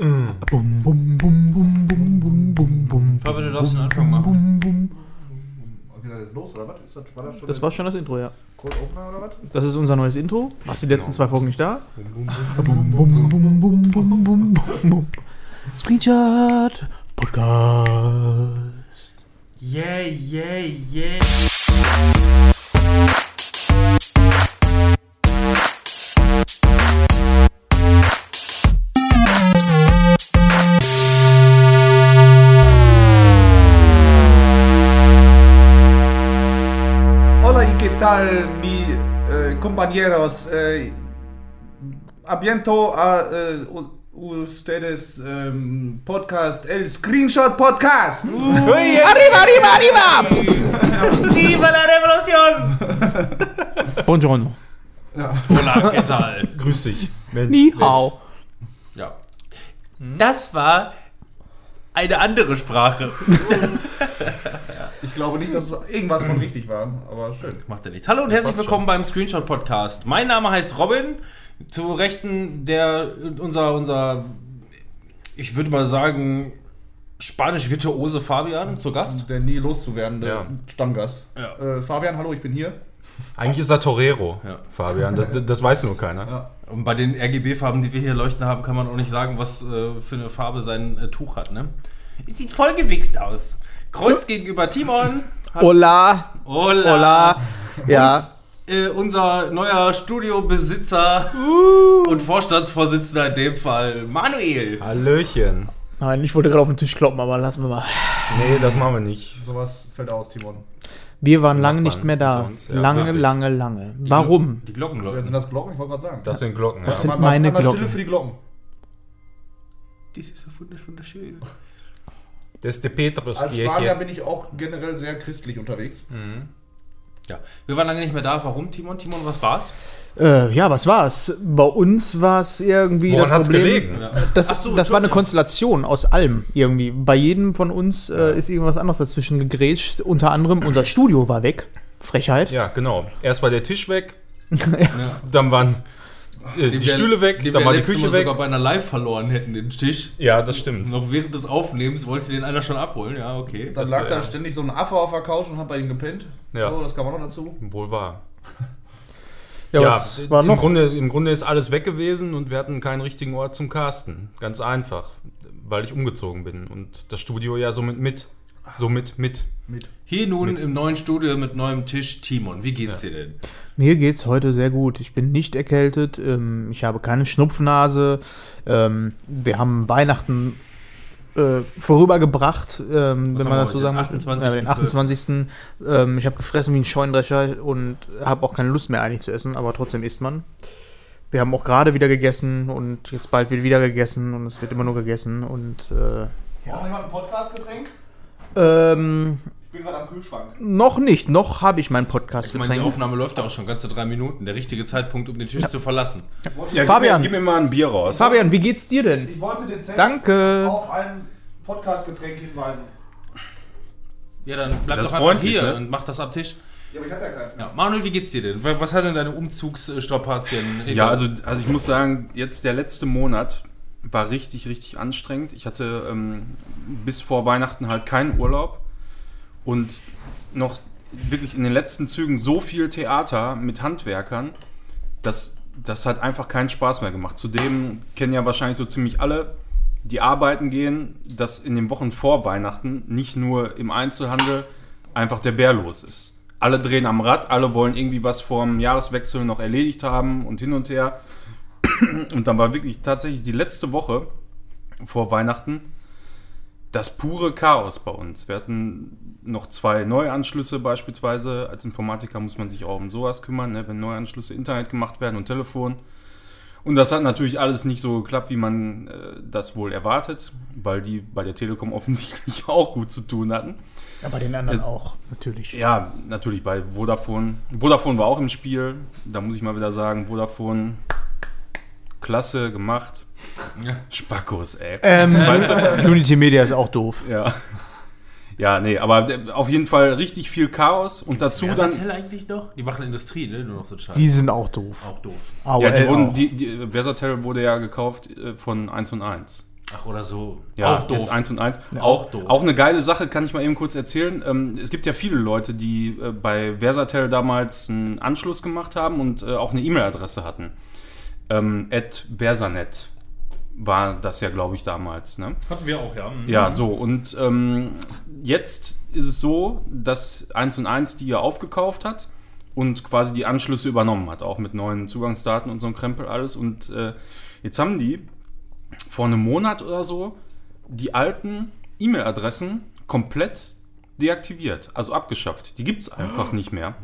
Bum, bum, bum, bum, bum, bum, bum, bum. Fabian, du darfst den Anfang machen. Bum, bum. Okay, dann ist los, oder was? Ist das, war das schon Das war schon das Intro, ja. Cold Opener oder was? Das ist unser neues Intro. Warst die letzten zwei Folgen nicht da? Bum, bum, bum, bum, bum, bum, bum. Screenshot Podcast. Yeah, yeah, yeah. Tal, mi eh, compañeros. Eh, aviento a eh, ustedes em, podcast, el Screenshot Podcast. Arriba, arriba, arriba! Viva la Revolution! Buongiorno. Hola, ¿qué tal? Grüß dich. Mensch. Ni hao. Ja. Das war eine andere Sprache. Ich glaube nicht, dass es irgendwas von richtig war, aber schön. Macht er nichts. Hallo und herzlich willkommen beim Screenshot Podcast. Mein Name heißt Robin. Zu Rechten der unser unser ich würde mal sagen spanisch virtuose Fabian zu Gast. Der nie loszuwerdende Ja. Stammgast. Ja. Äh, Fabian, hallo, ich bin hier. Eigentlich ist er Torero, Ja. Fabian. Das, das, weiß nur keiner. Ja. Und bei den RGB-Farben, die wir hier leuchten haben, kann man auch nicht sagen, was äh, für eine Farbe sein äh, Tuch hat. Ne? Es sieht voll gewichst aus. Kreuz gegenüber Timon. Hola. Hola. Hola. Ja. Äh, unser neuer Studiobesitzer und Vorstandsvorsitzender in dem Fall, Manuel. Hallöchen. Nein, ich wollte gerade auf den Tisch kloppen, aber lassen wir mal. Nee, das machen wir nicht. Sowas fällt aus, Timon. Wir waren lange nicht mehr da. uns, ja, lange, wirklich. lange, lange. Warum? Die Glocken Ja, läuten. sind das Glocken? Ich wollte gerade sagen. Das sind Glocken. Ja. Das sind meine mal Glocken. Stille für die Glocken. Das ist so wundersch- wunderschön. Das ist die Als Spanier Petruskirche. bin ich auch generell sehr christlich unterwegs. Ja, wir waren lange nicht mehr da. Warum, Timon? Timon, was war's? Äh, ja, was war's? Bei uns war es irgendwie Woran das hat's Problem. gelegen? Das, so, das war eine. Konstellation aus allem irgendwie. Bei jedem von uns äh, ist irgendwas anderes dazwischen gegrätscht. Unter anderem unser Studio war weg. Frechheit. Ja, genau. Erst war der Tisch weg, Ja. dann waren äh, die wir- Stühle weg, dann war die Küche Mal weg. sogar bei einer Live verloren hätten, den Tisch. Ja, das stimmt. Noch während des Aufnehmens wollte den einer schon abholen. Ja, okay. Dann Das lag da ständig so ein Affe auf der Couch und hat bei ihm gepennt. Ja. So, das kam auch noch dazu. Wohl wahr. Ja, Ja, war im, noch? Grunde, im Grunde ist alles weg gewesen und wir hatten keinen richtigen Ort zum Casten. Ganz einfach, weil ich umgezogen bin und das Studio ja somit mit. Somit mit. Mit. Hier nun im neuen Studio mit neuem Tisch. Timon, wie geht's dir denn? Mir geht's heute sehr gut. Ich bin nicht erkältet. Ähm, ich habe keine Schnupfnase. Ähm, wir haben Weihnachten äh, vorübergebracht, ähm, wenn man das so sagen möchte. 28.12.. Ja, den 28. Ähm, ich habe gefressen wie ein Scheunendrescher und habe auch keine Lust mehr eigentlich zu essen, aber trotzdem isst man. Wir haben auch gerade wieder gegessen und jetzt bald wird wieder gegessen und es wird immer nur gegessen und äh, Braucht jemand ein Podcast-Getränk? ähm, bin gerade am Kühlschrank. noch nicht, noch habe ich mein Ich meine, die. Aufnahme läuft ja auch schon ganze drei Minuten. Der richtige Zeitpunkt, um den Tisch zu verlassen. Ja, Fabian. Gib mir, gib mir mal ein Bier raus. Fabian, wie geht's dir denn? Ich wollte den Zettel Danke. auf ein Podcast-Getränk hinweisen. Ja, dann bleib Das doch einfach freundlich, hier ne? und mach das am Tisch. Ja, aber ich hatte ja keins mehr. Ja, Manuel, wie geht's dir denn? Was hat denn deine Umzugsstrapazien? Ja, also, also ich muss sagen, jetzt der letzte Monat war richtig, richtig anstrengend. Ich hatte ähm, bis vor Weihnachten halt keinen Urlaub und noch wirklich in den letzten Zügen so viel Theater mit Handwerkern, dass das hat einfach keinen Spaß mehr gemacht. Zudem kennen ja wahrscheinlich so ziemlich alle, die arbeiten gehen, dass in den Wochen vor Weihnachten nicht nur im Einzelhandel einfach der Bär los ist. Alle drehen am Rad, alle wollen irgendwie was vorm Jahreswechsel noch erledigt haben und hin und her. Und dann war wirklich tatsächlich die letzte Woche vor Weihnachten das pure Chaos bei uns. Wir hatten noch zwei Neuanschlüsse beispielsweise. Als Informatiker muss man sich auch um sowas kümmern, ne? wenn Neuanschlüsse Internet gemacht werden und Telefon. Und das hat natürlich alles nicht so geklappt, wie man äh, das wohl erwartet, weil die bei der Telekom offensichtlich auch gut zu tun hatten. Ja, bei den anderen Es- auch, natürlich. Ja, natürlich bei Vodafone. Vodafone war auch im Spiel. Da muss ich mal wieder sagen, Vodafone, klasse gemacht. Ja. Spackos, ey. Ähm, Weißt du? Unity Media ist auch doof. Ja. Ja, nee, aber der- auf jeden Fall richtig viel Chaos und dazu dann. Versatel eigentlich noch? Die machen Industrie, ne? Nur noch so Scheiß. Die sind auch doof. auch doof. AOL Ja, die wurden, auch. die, die, Versatel wurde ja gekauft äh, von 1 und 1. Ach, oder so. Ja, auch doof. jetzt 1 und 1. Ja, auch, auch doof. auch eine geile Sache, kann ich mal eben kurz erzählen. Ähm, es gibt ja viele Leute, die äh, bei Versatel damals einen Anschluss gemacht haben und äh, auch eine E-Mail-Adresse hatten. Ähm, at Versanet war das ja, glaube ich, damals. Ne? Hatten wir auch, ja. Mhm. Ja, so. Und ähm, jetzt ist es so, dass 1 und 1 die ja aufgekauft hat und quasi die Anschlüsse übernommen hat, auch mit neuen Zugangsdaten und so ein Krempel alles. Und äh, jetzt haben die vor einem Monat oder so die alten E-Mail-Adressen komplett deaktiviert, also abgeschafft. Die gibt es einfach nicht mehr.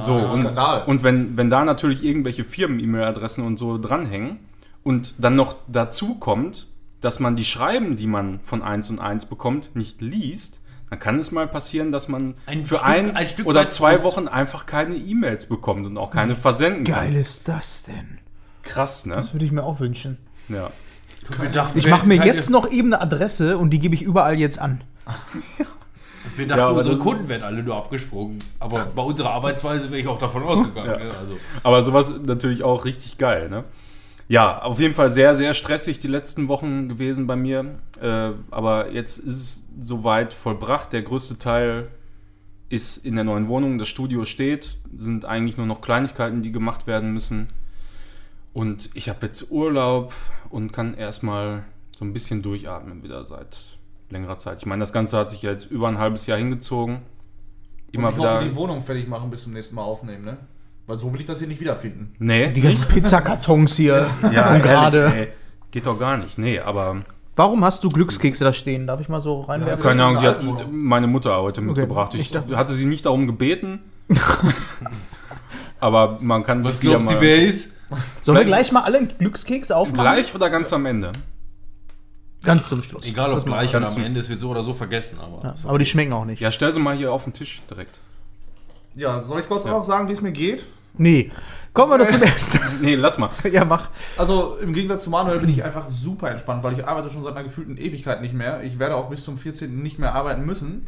So, ein und, Skandal. und wenn, wenn da natürlich irgendwelche Firmen-E-Mail-Adressen und so dranhängen und dann noch dazu kommt, dass man die Schreiben, die man von 1 und 1 bekommt, nicht liest, dann kann es mal passieren, dass man Ein für Stück- ein, ein Stück oder zwei Frust. Wochen einfach keine E-Mails bekommt und auch keine versenden Geil kann. ist das denn? Krass, ne? Das würde ich mir auch wünschen. Ja. Wir dachten, Ich mache mir jetzt noch eben eine Adresse und die gebe ich überall jetzt an. Wir dachten, Ja, unsere Kunden wären alle nur abgesprungen. Aber bei unserer Arbeitsweise wäre ich auch davon ausgegangen. Ja. ne? Also, Aber sowas ist natürlich auch richtig geil, ne? Ja, auf jeden Fall sehr, sehr stressig die letzten Wochen gewesen bei mir. Äh, aber jetzt ist es soweit vollbracht. Der größte Teil ist in der neuen Wohnung. Das Studio steht. Sind eigentlich nur noch Kleinigkeiten, die gemacht werden müssen. Und ich habe jetzt Urlaub und kann erstmal so ein bisschen durchatmen wieder seit längerer Zeit. Ich meine, das Ganze hat sich jetzt über ein halbes Jahr hingezogen. Immer und ich wieder. hoffe, die Wohnung fertig machen bis zum nächsten Mal aufnehmen, ne? Weil so will ich das hier nicht wiederfinden. nee, Die ganzen Pizzakartons hier. Ja, gerade. Geht doch gar nicht. Nee, aber Warum hast du Glückskekse da stehen? Darf ich mal so reinwerfen? Ja, keine Ahnung, die hat meine Mutter heute mitgebracht. Ich ich hatte sie nicht darum gebeten. aber man kann was sich wieder glaubt sie, mal wer ist? Sollen wir gleich mal alle Glückskekse aufmachen? gleich oder ganz am Ende. Ganz zum Schluss. Egal ob Das gleich oder am Ende, es wird so oder so vergessen. Aber Ja, aber die schmecken auch nicht. Ja, stell sie mal hier auf den Tisch direkt. Ja, soll ich kurz Ja. auch sagen, wie es mir geht? Nee. Kommen wir doch zum ersten. Nee, lass mal. ja, mach. Also im Gegensatz zu Manuel bin ich einfach super entspannt, weil ich arbeite schon seit einer gefühlten Ewigkeit nicht mehr. Ich werde auch bis zum 14. nicht mehr arbeiten müssen.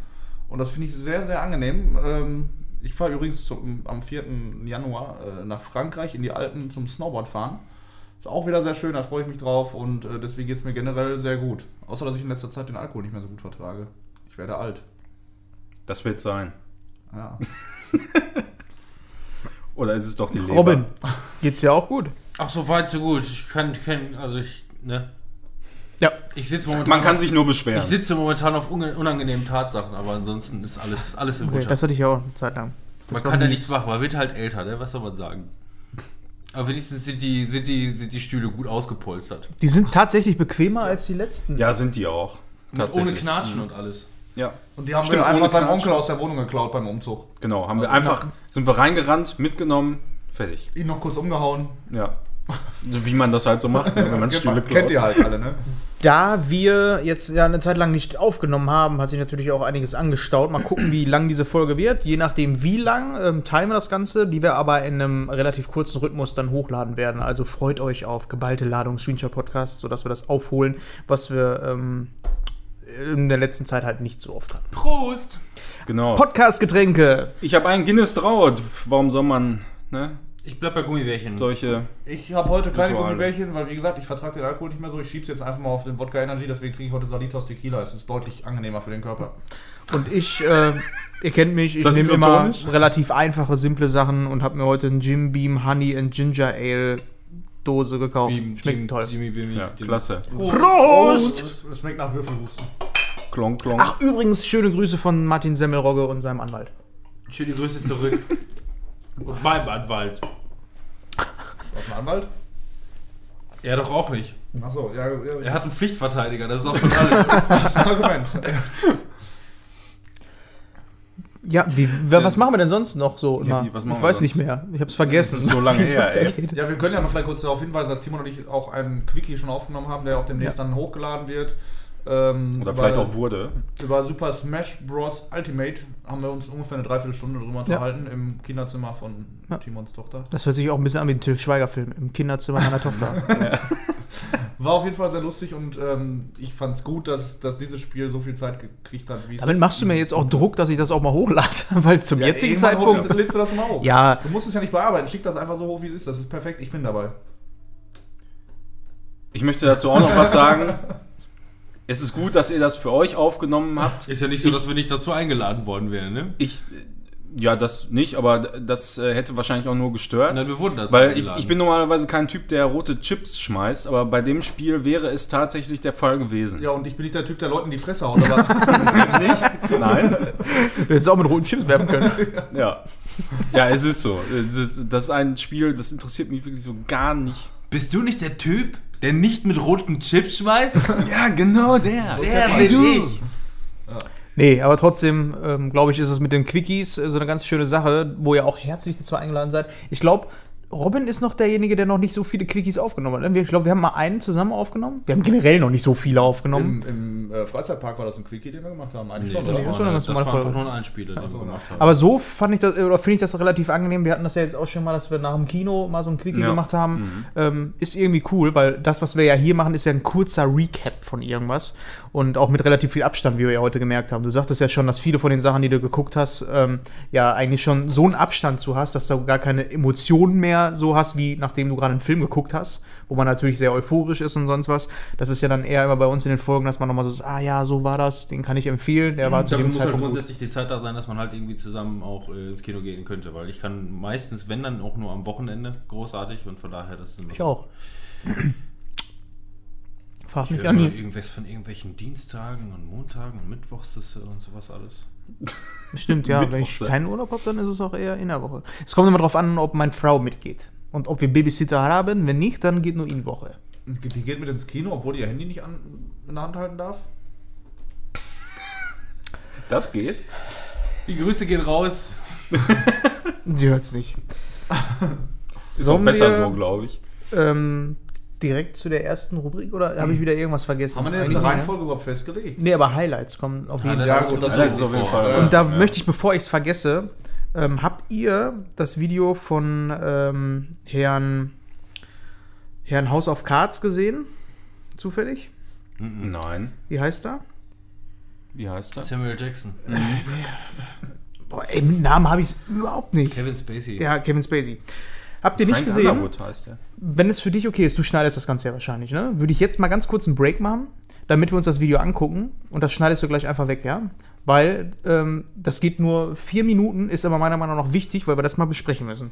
Und das finde ich sehr, sehr angenehm. Ähm, ich fahre übrigens zum, am 4. Januar äh, nach Frankreich in die Alpen zum Snowboard fahren. Ist auch wieder sehr schön, da freue ich mich drauf und äh, deswegen geht es mir generell sehr gut. Außer dass ich in letzter Zeit den Alkohol nicht mehr so gut vertrage. Ich werde alt. Das wird sein. Ja. Oder ist es doch die Leber? Robin, geht's dir auch gut? Ach, so weit, so gut. Ich kann, kann also ich, ne? Ja. Ich sitze momentan. Man kann sich nur beschweren. Ich sitze momentan auf unangenehmen Tatsachen, aber ansonsten ist alles, alles im Okay, Butter. das hatte ich ja auch eine Zeit lang. Das Man kann ja nichts machen, man wird halt älter, ne? Was soll man sagen? Aber wenigstens sind die, sind die, sind die Stühle gut ausgepolstert. Die sind tatsächlich bequemer als die letzten. ja, sind die auch. Ohne. Knatschen und alles. Ja, Und die haben Stimmt, wir einfach Knatsch. Onkel aus der Wohnung geklaut beim Umzug. genau. Haben wir Also, einfach, sind wir reingerannt, mitgenommen, fertig. Ihn noch kurz umgehauen. Ja. So Wie man das halt so macht, ne, wenn man Stühle klaut. Kennt ihr halt alle, ne? Da wir jetzt ja eine Zeit lang nicht aufgenommen haben, hat sich natürlich auch einiges angestaut. Mal gucken, wie lang diese Folge wird. Je nachdem, wie lang, ähm, teilen wir das Ganze, die wir aber in einem relativ kurzen Rhythmus dann hochladen werden. Also freut euch auf geballte Ladung Screenshot Podcast, sodass wir das aufholen, was wir ähm, in der letzten Zeit halt nicht so oft hatten. Prost! Genau. Podcast-Getränke. Ich habe einen Guinness Traut. Warum soll man ne, Ich bleib bei Gummibärchen. solche. Ich habe heute keine Rituale. Gummibärchen, weil wie gesagt, ich vertrage den Alkohol nicht mehr so. Ich schieb's jetzt einfach mal auf den Wodka Energy, deswegen trinke ich heute Salitos Tequila. Es ist deutlich angenehmer für den Körper. Und ich, äh, ihr kennt mich, ich nehme immer isotonisch? relativ einfache, simple Sachen und habe mir heute einen Jim Beam Honey and Ginger Ale Dose gekauft. Wie Schmeckt Jim- toll. Jimmy Bimmy. Ja, klasse. Prost! Es, es schmeckt nach Würfelhusten. Klonk, klonk. Ach, übrigens, schöne Grüße von Martin Semmelrogge und seinem Anwalt. Schöne Grüße zurück. Und meinem Anwalt. Was, ein Anwalt? Er doch auch nicht. Achso, ja, ja, Er hat einen Pflichtverteidiger, das ist auch schon alles. das ist ein Argument. Ja, wie, was machen wir denn sonst noch so? Ja, wie, ich weiß sonst? nicht mehr. Ich hab's vergessen. Das ist so lange es her. Ja, wir können ja noch vielleicht kurz darauf hinweisen, dass Timon und ich auch einen Quickie schon aufgenommen haben, der auch demnächst Ja. dann hochgeladen wird. Ähm, Oder vielleicht über- auch wurde. Über Super Smash Bros. Ultimate haben wir uns ungefähr eine Dreiviertelstunde drüber unterhalten im Kinderzimmer von Ja. Timons Tochter. Das hört sich auch ein bisschen an wie ein Till Schweiger-Film im Kinderzimmer meiner Tochter. War auf jeden Fall sehr lustig und ähm, ich fand es gut, dass, dass dieses Spiel so viel Zeit gekriegt hat, wie es. Damit machst du mir jetzt auch Druck, dass ich das auch mal hochlade, weil zum Ja, jetzigen Zeitpunkt. hoch- lädst du das mal hoch. Ja, Du musst es ja nicht bearbeiten, schick das einfach so hoch, wie es ist. Das ist perfekt, ich bin dabei. Ich möchte dazu auch noch was sagen. es ist gut, dass ihr das für euch aufgenommen habt. Ist ja nicht so, Ich- dass wir nicht dazu eingeladen worden wären, ne? Ich, ja, das nicht, aber das äh, hätte wahrscheinlich auch nur gestört. Nein, wir wurden dazu Weil ich, ich bin normalerweise kein Typ, der rote Chips schmeißt, aber bei dem Spiel wäre es tatsächlich der Fall gewesen. Ja, und ich bin nicht der Typ, der Leuten die Fresse haut, aber Nein? Du hättest auch mit roten Chips werfen können. Ja. Ja, es ist so. Das ist ein Spiel, das interessiert mich wirklich so gar nicht. Bist du nicht der Typ, der nicht mit roten Chips schmeißt? Ja, genau der. Der bin ich. Nee, aber trotzdem, ähm, glaube ich, ist es mit den Quickies äh, so eine ganz schöne Sache, wo ihr auch herzlich dazu eingeladen seid. Ich glaube, Robin ist noch derjenige, der noch nicht so viele Quickies aufgenommen hat. ne? Ich glaube, wir haben mal einen zusammen aufgenommen. Wir haben generell noch nicht so viele aufgenommen. im, im äh, Freizeitpark war das ein Quickie, den wir gemacht haben. Eigentlich Nee, schon, das oder? war eine das war einfach nur ein Einspieler, den wir gemacht haben. Aber so fand ich das, oder finde ich das relativ angenehm. Wir hatten das ja jetzt auch schon mal, dass wir nach dem Kino mal so ein Quickie Ja. gemacht haben. Ähm, ist irgendwie cool, weil das, was wir ja hier machen, ist ja ein kurzer Recap von irgendwas. Und auch mit relativ viel Abstand, wie wir ja heute gemerkt haben. Du sagtest ja schon, dass viele von den Sachen, die du geguckt hast, ähm, ja eigentlich schon so einen Abstand zu hast, dass du gar keine Emotionen mehr so hast, wie nachdem du gerade einen Film geguckt hast, wo man natürlich sehr euphorisch ist und sonst was. Das ist ja dann eher immer bei uns in den Folgen, dass man nochmal so sagt, ah ja, so war das, den kann ich empfehlen. Der war zu Dafür dem muss halt Zeitpunkt gut. grundsätzlich die Zeit da sein, dass man halt irgendwie zusammen auch äh, ins Kino gehen könnte, weil ich kann meistens, wenn dann auch nur am Wochenende, großartig und von daher das ist Ich auch. Frag Ich mich höre an. irgendwas von irgendwelchen Dienstagen und Montagen und Mittwochs das, äh, und sowas alles. Stimmt, ja. Wenn ich ja. keinen Urlaub habe, dann ist es auch eher in der Woche. Es kommt immer darauf an, ob meine Frau mitgeht. Und ob wir Babysitter haben. Wenn nicht, dann geht nur in Woche. Die geht mit ins Kino, obwohl die ihr Handy nicht an, in der Hand halten darf. Das geht. Die Grüße gehen raus. Sie hört es nicht. Ist Sollen auch besser wir- so, glaube ich. Ähm, direkt zu der ersten Rubrik oder habe ich wieder irgendwas vergessen? Haben wir denn jetzt eine Reihenfolge überhaupt festgelegt? Ne? Nee, aber Highlights kommen auf jeden Fall. gut, das ist auf jeden. Fall. Ja. Und da Ja. möchte ich, bevor ich es vergesse, ähm, habt ihr das Video von ähm, Herrn, Herrn House of Cards gesehen? Zufällig? Nein. Wie heißt er? Wie heißt das? Samuel Jackson. Boah, ey, mit Namen habe ich es überhaupt nicht. Kevin Spacey. Ja, Kevin Spacey. Habt ihr nicht Frank gesehen? Underwood heißt er. Wenn es für dich okay ist, du schneidest das Ganze ja wahrscheinlich, ne? Würde ich jetzt mal ganz kurz einen Break machen, damit wir uns das Video angucken und das schneidest du gleich einfach weg, ja? Weil ähm, das geht nur vier Minuten, ist aber meiner Meinung nach wichtig, weil wir das mal besprechen müssen.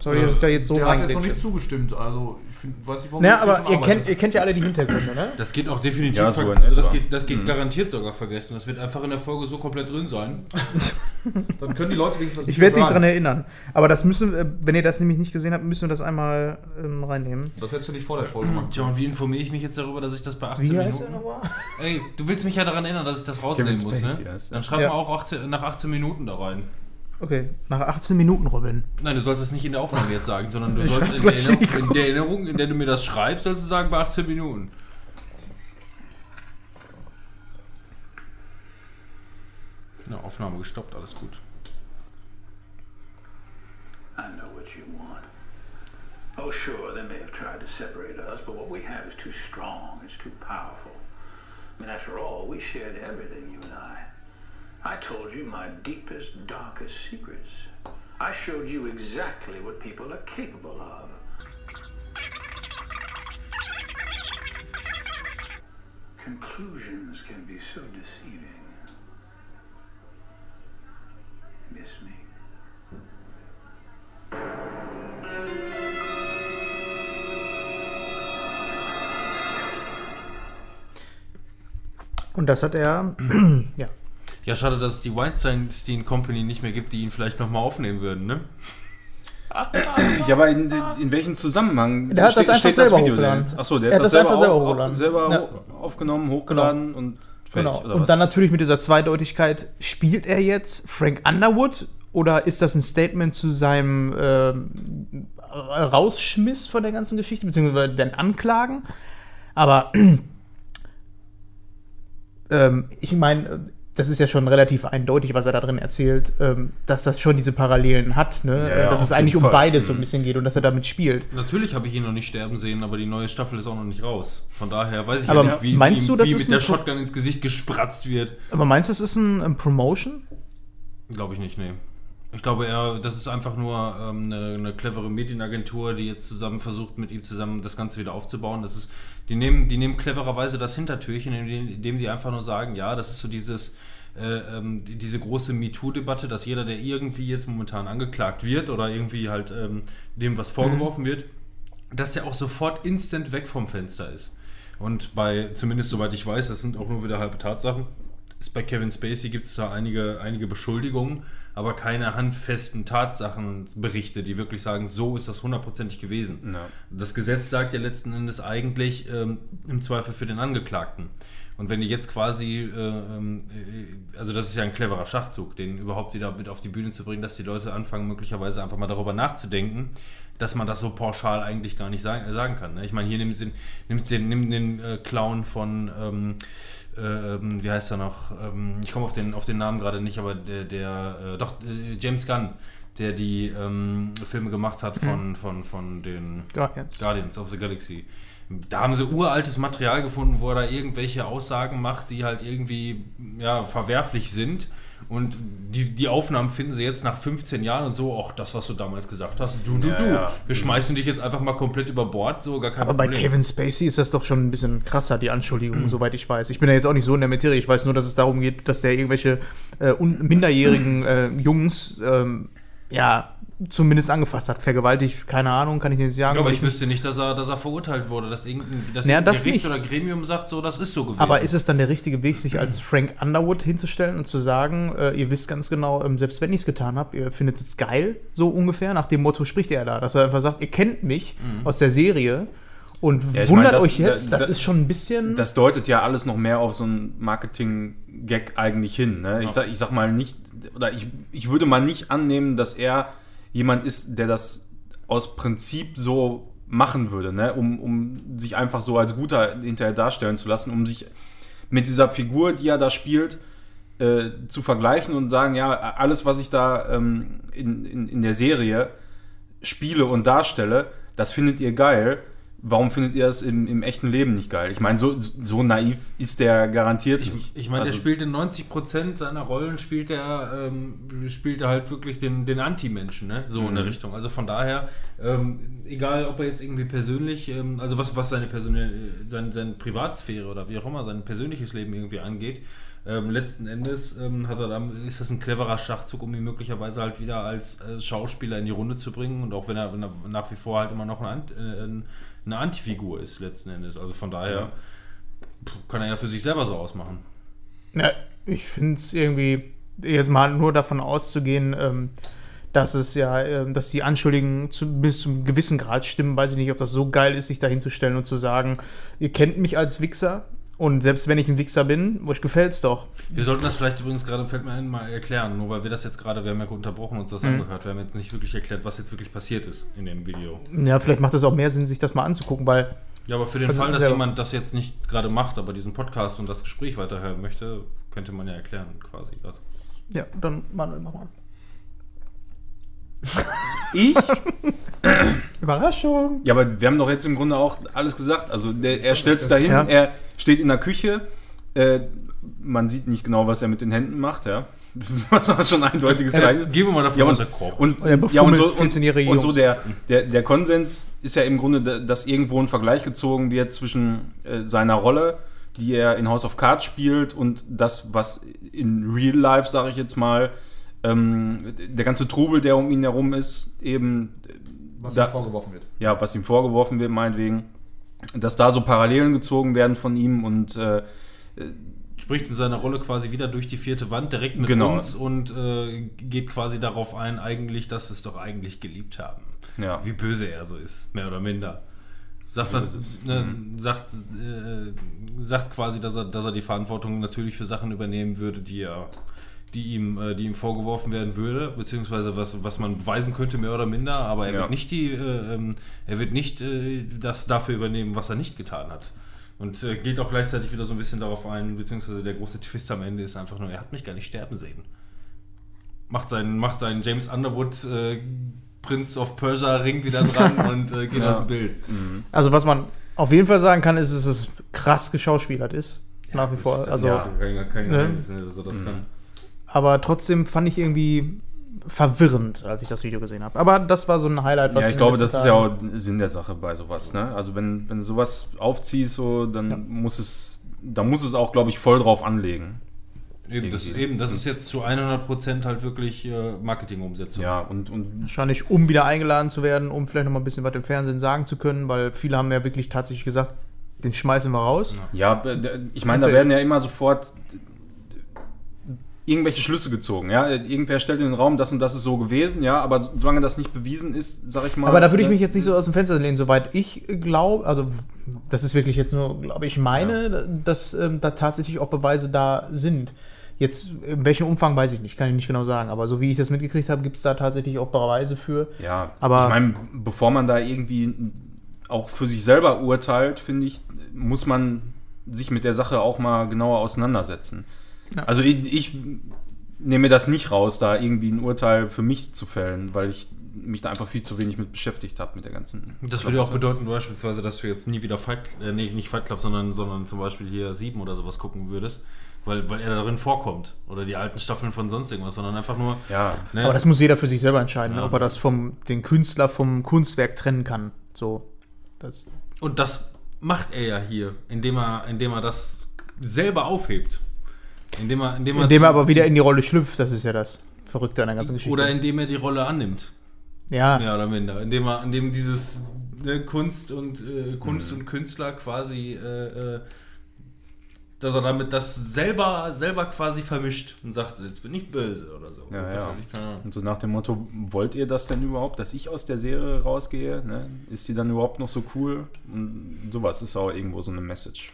Soll ich das da jetzt so Der hat jetzt noch nicht zugestimmt, also ich weiß nicht, warum Naja, aber ihr kennt, ihr kennt ja alle die Hintergründe, ne? Das geht auch definitiv. Ja, so also das geht, das geht Mhm. garantiert sogar vergessen. Das wird einfach in der Folge so komplett drin sein. Dann können die Leute wenigstens das Ich werde dich dran erinnern. Aber das müssen, wenn ihr das nämlich nicht gesehen habt, müssen wir das einmal ähm, reinnehmen. Das hättest du nicht vor der Folge machen. Tja, und wie informiere ich mich jetzt darüber, dass ich das bei 18 Wie heißt er Minuten. nochmal? Ey, du willst mich ja daran erinnern, dass ich das rausnehmen Kevin muss, ne? Dann schreib Ja. mal auch 18, nach 18 Minuten da rein. Okay, nach 18 Minuten, Robin. Nein, du sollst es nicht in der Aufnahme jetzt sagen, sondern du Ich sollst in der, Erinnerung, in der Erinnerung, in der du mir das schreibst, sollst du sagen bei 18 Minuten. Na, Aufnahme gestoppt, alles gut. I know what you want. Oh, sure, they may have tried to separate us, but what we have is too strong, it's too powerful. I mean, after all, we shared everything, you and I. I told you my deepest, darkest secrets. I showed you exactly what people are capable of. Conclusions can be so deceiving. Miss me? Und das hat er, ja. Ja, schade, dass es die Weinstein Company nicht mehr gibt, die ihn vielleicht nochmal aufnehmen würden, ne? Ja, aber in, in welchem Zusammenhang Der hat das einfach selber hochgeladen. denn? Achso, der Er hat das selber, einfach selber au- hochgeladen. selber Ja. aufgenommen, hochgeladen und fertig. Genau. Und was? dann natürlich mit dieser Zweideutigkeit, spielt er jetzt Frank Underwood oder ist das ein Statement zu seinem ähm, Rausschmiss von der ganzen Geschichte, beziehungsweise den Anklagen? Aber ähm, ich meine, das ist ja schon relativ eindeutig, was er da drin erzählt, ähm, dass das schon diese Parallelen hat, ne? Ja, dass es eigentlich um Fall. beides so ein Mhm. bisschen geht und dass er damit spielt. Natürlich habe ich ihn noch nicht sterben sehen, aber die neue Staffel ist auch noch nicht raus. Von daher weiß ich Aber ja nicht, wie, meinst wie, du, wie ist mit der Shotgun ins Gesicht gespratzt wird. Aber meinst du, das ist ein, ein Promotion? Glaube ich nicht, nee. Ich glaube eher, das ist einfach nur ähm, eine, eine clevere Medienagentur, die jetzt zusammen versucht, mit ihm zusammen das Ganze wieder aufzubauen. Das ist, die nehmen, die nehmen clevererweise das Hintertürchen, indem, indem die einfach nur sagen, ja, das ist so dieses, äh, ähm, die- diese große MeToo-Debatte, dass jeder, der irgendwie jetzt momentan angeklagt wird oder irgendwie halt ähm, dem was vorgeworfen wird, dass der auch sofort instant weg vom Fenster ist. Und bei, zumindest soweit ich weiß, das sind auch nur wieder halbe Tatsachen, ist bei Kevin Spacey gibt es da einige, einige Beschuldigungen, aber keine handfesten Tatsachenberichte, die wirklich sagen, so ist das hundertprozentig gewesen. Ja. Das Gesetz sagt ja letzten Endes eigentlich ähm, im Zweifel für den Angeklagten. Und wenn die jetzt quasi, äh, ähm, äh, also das ist ja ein cleverer Schachzug, den überhaupt wieder mit auf die Bühne zu bringen, dass die Leute anfangen, möglicherweise einfach mal darüber nachzudenken, dass man das so pauschal eigentlich gar nicht sagen, sagen kann. Ne? Ich meine, hier nimmst du den, nimmst den, nimm den äh, Clown von, ähm, äh, ähm, wie heißt er noch? Ähm, ich komme auf den, auf den Namen gerade nicht, aber der, der äh, doch, äh, James Gunn, der die ähm, Filme gemacht hat von, von, von den Guardians. Guardians of the Galaxy. Da haben sie uraltes Material gefunden, wo er da irgendwelche Aussagen macht, die halt irgendwie ja, verwerflich sind. Und die, die Aufnahmen finden sie jetzt nach 15 Jahren und so, ach, das, was du damals gesagt hast, du, du, Ja, du. ja. Wir schmeißen dich jetzt einfach mal komplett über Bord, so gar kein Aber bei Problem. Kevin Spacey ist das doch schon ein bisschen krasser, die Anschuldigung, soweit ich weiß. Ich bin ja jetzt auch nicht so in der Materie. Ich weiß nur, dass es darum geht, dass der irgendwelche äh, minderjährigen äh, Jungs ähm, ja zumindest angefasst hat. Vergewaltigt, keine Ahnung, kann ich nicht sagen. Ja, aber ich wüsste nicht, dass er, dass er verurteilt wurde, dass irgendein, dass Ja, irgendein das Gericht nicht. oder Gremium sagt, so, das ist so gewesen. Aber ist es dann der richtige Weg, sich als Frank Underwood hinzustellen und zu sagen, äh, ihr wisst ganz genau, ähm, selbst wenn ich es getan habe, ihr findet es geil, so ungefähr, nach dem Motto spricht er da, dass er einfach sagt, ihr kennt mich aus der Serie und Ja, wundert mein, das- euch jetzt, da- das da- ist schon ein bisschen... Das deutet ja alles noch mehr auf so einen Marketing-Gag eigentlich hin. Ne? Ich, sag, ich sag mal nicht, oder ich, ich würde mal nicht annehmen, dass er jemand ist, der das aus Prinzip so machen würde, ne? um, um sich einfach so als Guter hinterher darstellen zu lassen, um sich mit dieser Figur, die er da spielt, äh, zu vergleichen und sagen, ja, alles, was ich da ähm, in, in, in der Serie spiele und darstelle, das findet ihr geil. Warum findet ihr das im, im echten Leben nicht geil? Ich meine, so, so naiv ist der garantiert Ich, nicht. ich meine, der Also, spielt in 90% seiner Rollen, spielt er, ähm, spielt er halt wirklich den, den Anti-Menschen, ne? so in der Mhm. Richtung. Also von daher, ähm, egal ob er jetzt irgendwie persönlich, ähm, also was, was seine, Persön sein, seine Privatsphäre oder wie auch immer, sein persönliches Leben irgendwie angeht, ähm, letzten Endes ähm, hat er dann, ist das ein cleverer Schachzug, um ihn möglicherweise halt wieder als, äh, Schauspieler in die Runde zu bringen und auch wenn er, wenn er nach wie vor halt immer noch ein, äh, ein, eine Antifigur ist, letzten Endes. Also von daher kann er ja für sich selber so ausmachen. Ja, ich finde es irgendwie, jetzt mal nur davon auszugehen, ähm, dass es ja, ähm, dass die Anschuldigungen zu, bis zu einem gewissen Grad stimmen, weiß ich nicht, ob das so geil ist, sich da hinzustellen und zu sagen, ihr kennt mich als Wichser und selbst wenn ich ein Wichser bin, euch gefällt's doch. Wir sollten das vielleicht übrigens gerade, fällt mir ein, mal erklären, nur weil wir das jetzt gerade, wir haben ja unterbrochen uns das Mhm. angehört, wir haben jetzt nicht wirklich erklärt, was jetzt wirklich passiert ist in dem Video. Ja, vielleicht macht es auch mehr Sinn, sich das mal anzugucken, weil Ja, aber für den Also Fall, dass selber. jemand das jetzt nicht gerade macht, aber diesen Podcast und das Gespräch weiterhören möchte, könnte man ja erklären quasi. Das. ja, dann Manuel, mach mal. Ich? Überraschung. Ja, aber wir haben doch jetzt im Grunde auch alles gesagt. Also der, er stellt es dahin, Ja. er steht in der Küche, äh, man sieht nicht genau, was er mit den Händen macht, ja. Was auch schon ein eindeutiges Zeichen ist. Gehen wir mal davon Ja, aus, und, er und, ja, und so, und, 14-jährige und so der, der, der Konsens ist ja im Grunde, da- dass irgendwo ein Vergleich gezogen wird zwischen äh, seiner Rolle, die er in House of Cards spielt, und das, was in Real Life, sage ich jetzt mal, ähm, der ganze Trubel, der um ihn herum ist, eben Was Da- ihm vorgeworfen wird. ja, was ihm vorgeworfen wird, meinetwegen, dass da so Parallelen gezogen werden von ihm und äh, Spricht in seiner Rolle quasi wieder durch die vierte Wand direkt mit Genau. uns und äh, geht quasi darauf ein, eigentlich, dass wir es doch eigentlich geliebt haben. ja. Wie böse er so ist, mehr oder minder. Sagt, So es. ne, Mhm. sagt, äh, sagt quasi, dass er, dass er die Verantwortung natürlich für Sachen übernehmen würde, die er die ihm, äh, die ihm vorgeworfen werden würde, beziehungsweise was, was man beweisen könnte, mehr oder minder, aber er Ja. wird nicht die, äh, ähm, er wird nicht äh, das dafür übernehmen, was er nicht getan hat. Und äh, geht auch gleichzeitig wieder so ein bisschen darauf ein, beziehungsweise der große Twist am Ende ist einfach nur, er hat mich gar nicht sterben sehen. Macht seinen, macht seinen James Underwood äh, Prince of Persia Ring wieder dran und äh, geht Ja. aus dem Bild. Also was man auf jeden Fall sagen kann, ist, dass es krass geschauspielert ist. nach wie vor. Das Also, ist kein, kein Ne? Geheimnis, ne, dass er das kann. Aber trotzdem fand ich irgendwie, verwirrend, als ich das Video gesehen habe. Aber das war so ein Highlight. Ja, in ich den glaube, das ist ja auch Sinn der Sache bei sowas. Ne? Also wenn, wenn du sowas aufziehst, so, dann Ja. muss es, da muss es auch, glaube ich, voll drauf anlegen. Eben, das, eben, das ist jetzt zu 100% halt wirklich äh, Marketingumsetzung. Ja, und, und Wahrscheinlich, um wieder eingeladen zu werden, um vielleicht noch mal ein bisschen was im Fernsehen sagen zu können, weil viele haben ja wirklich tatsächlich gesagt, den schmeißen wir raus. Ja, ich meine, da werden ja immer sofort irgendwelche Schlüsse gezogen. Ja, irgendwer stellt in den Raum, das und das ist so gewesen. Ja, aber solange das nicht bewiesen ist, sag ich mal. Aber da würde ich mich jetzt nicht so ist- aus dem Fenster lehnen, soweit ich glaube, also das ist wirklich jetzt nur, glaube ich, meine, dass ähm, da tatsächlich auch Beweise da sind. Jetzt, in welchem Umfang weiß ich nicht, kann ich nicht genau sagen, aber so wie ich das mitgekriegt habe, gibt es da tatsächlich auch Beweise für. Ja, Aber- ich meine, bevor man da irgendwie auch für sich selber urteilt, finde ich, muss man sich mit der Sache auch mal genauer auseinandersetzen. Ja. Also ich, ich nehme das nicht raus, da irgendwie ein Urteil für mich zu fällen, weil ich mich da einfach viel zu wenig mit beschäftigt habe mit der ganzen. Das würde auch bedeuten, beispielsweise, dass du jetzt nie wieder Fight, äh, nee, nicht Fight Club, sondern, sondern zum Beispiel hier 7 oder sowas gucken würdest, weil, weil er darin vorkommt. Oder die alten Staffeln von sonst irgendwas, sondern einfach nur. Ja, Ne, Aber das muss jeder für sich selber entscheiden, Ja. ob er das vom den Künstler vom Kunstwerk trennen kann. So, das, und das macht er ja hier, indem er, indem er das selber aufhebt. Indem er, indem er, indem er aber wieder in die Rolle schlüpft, das ist ja das Verrückte an der ganzen Geschichte. Oder indem er die Rolle annimmt. ja, Mehr oder minder. Indem er, indem dieses ne, Kunst und äh, Kunst Mhm. und Künstler quasi, äh, äh, dass er damit das selber, selber quasi vermischt und sagt, jetzt bin ich böse oder so. Ja, Was ja. ich. Und so nach dem Motto, wollt ihr das denn überhaupt, dass ich aus der Serie rausgehe? Ne? Ist die dann überhaupt noch so cool? Und sowas ist auch irgendwo so eine Message.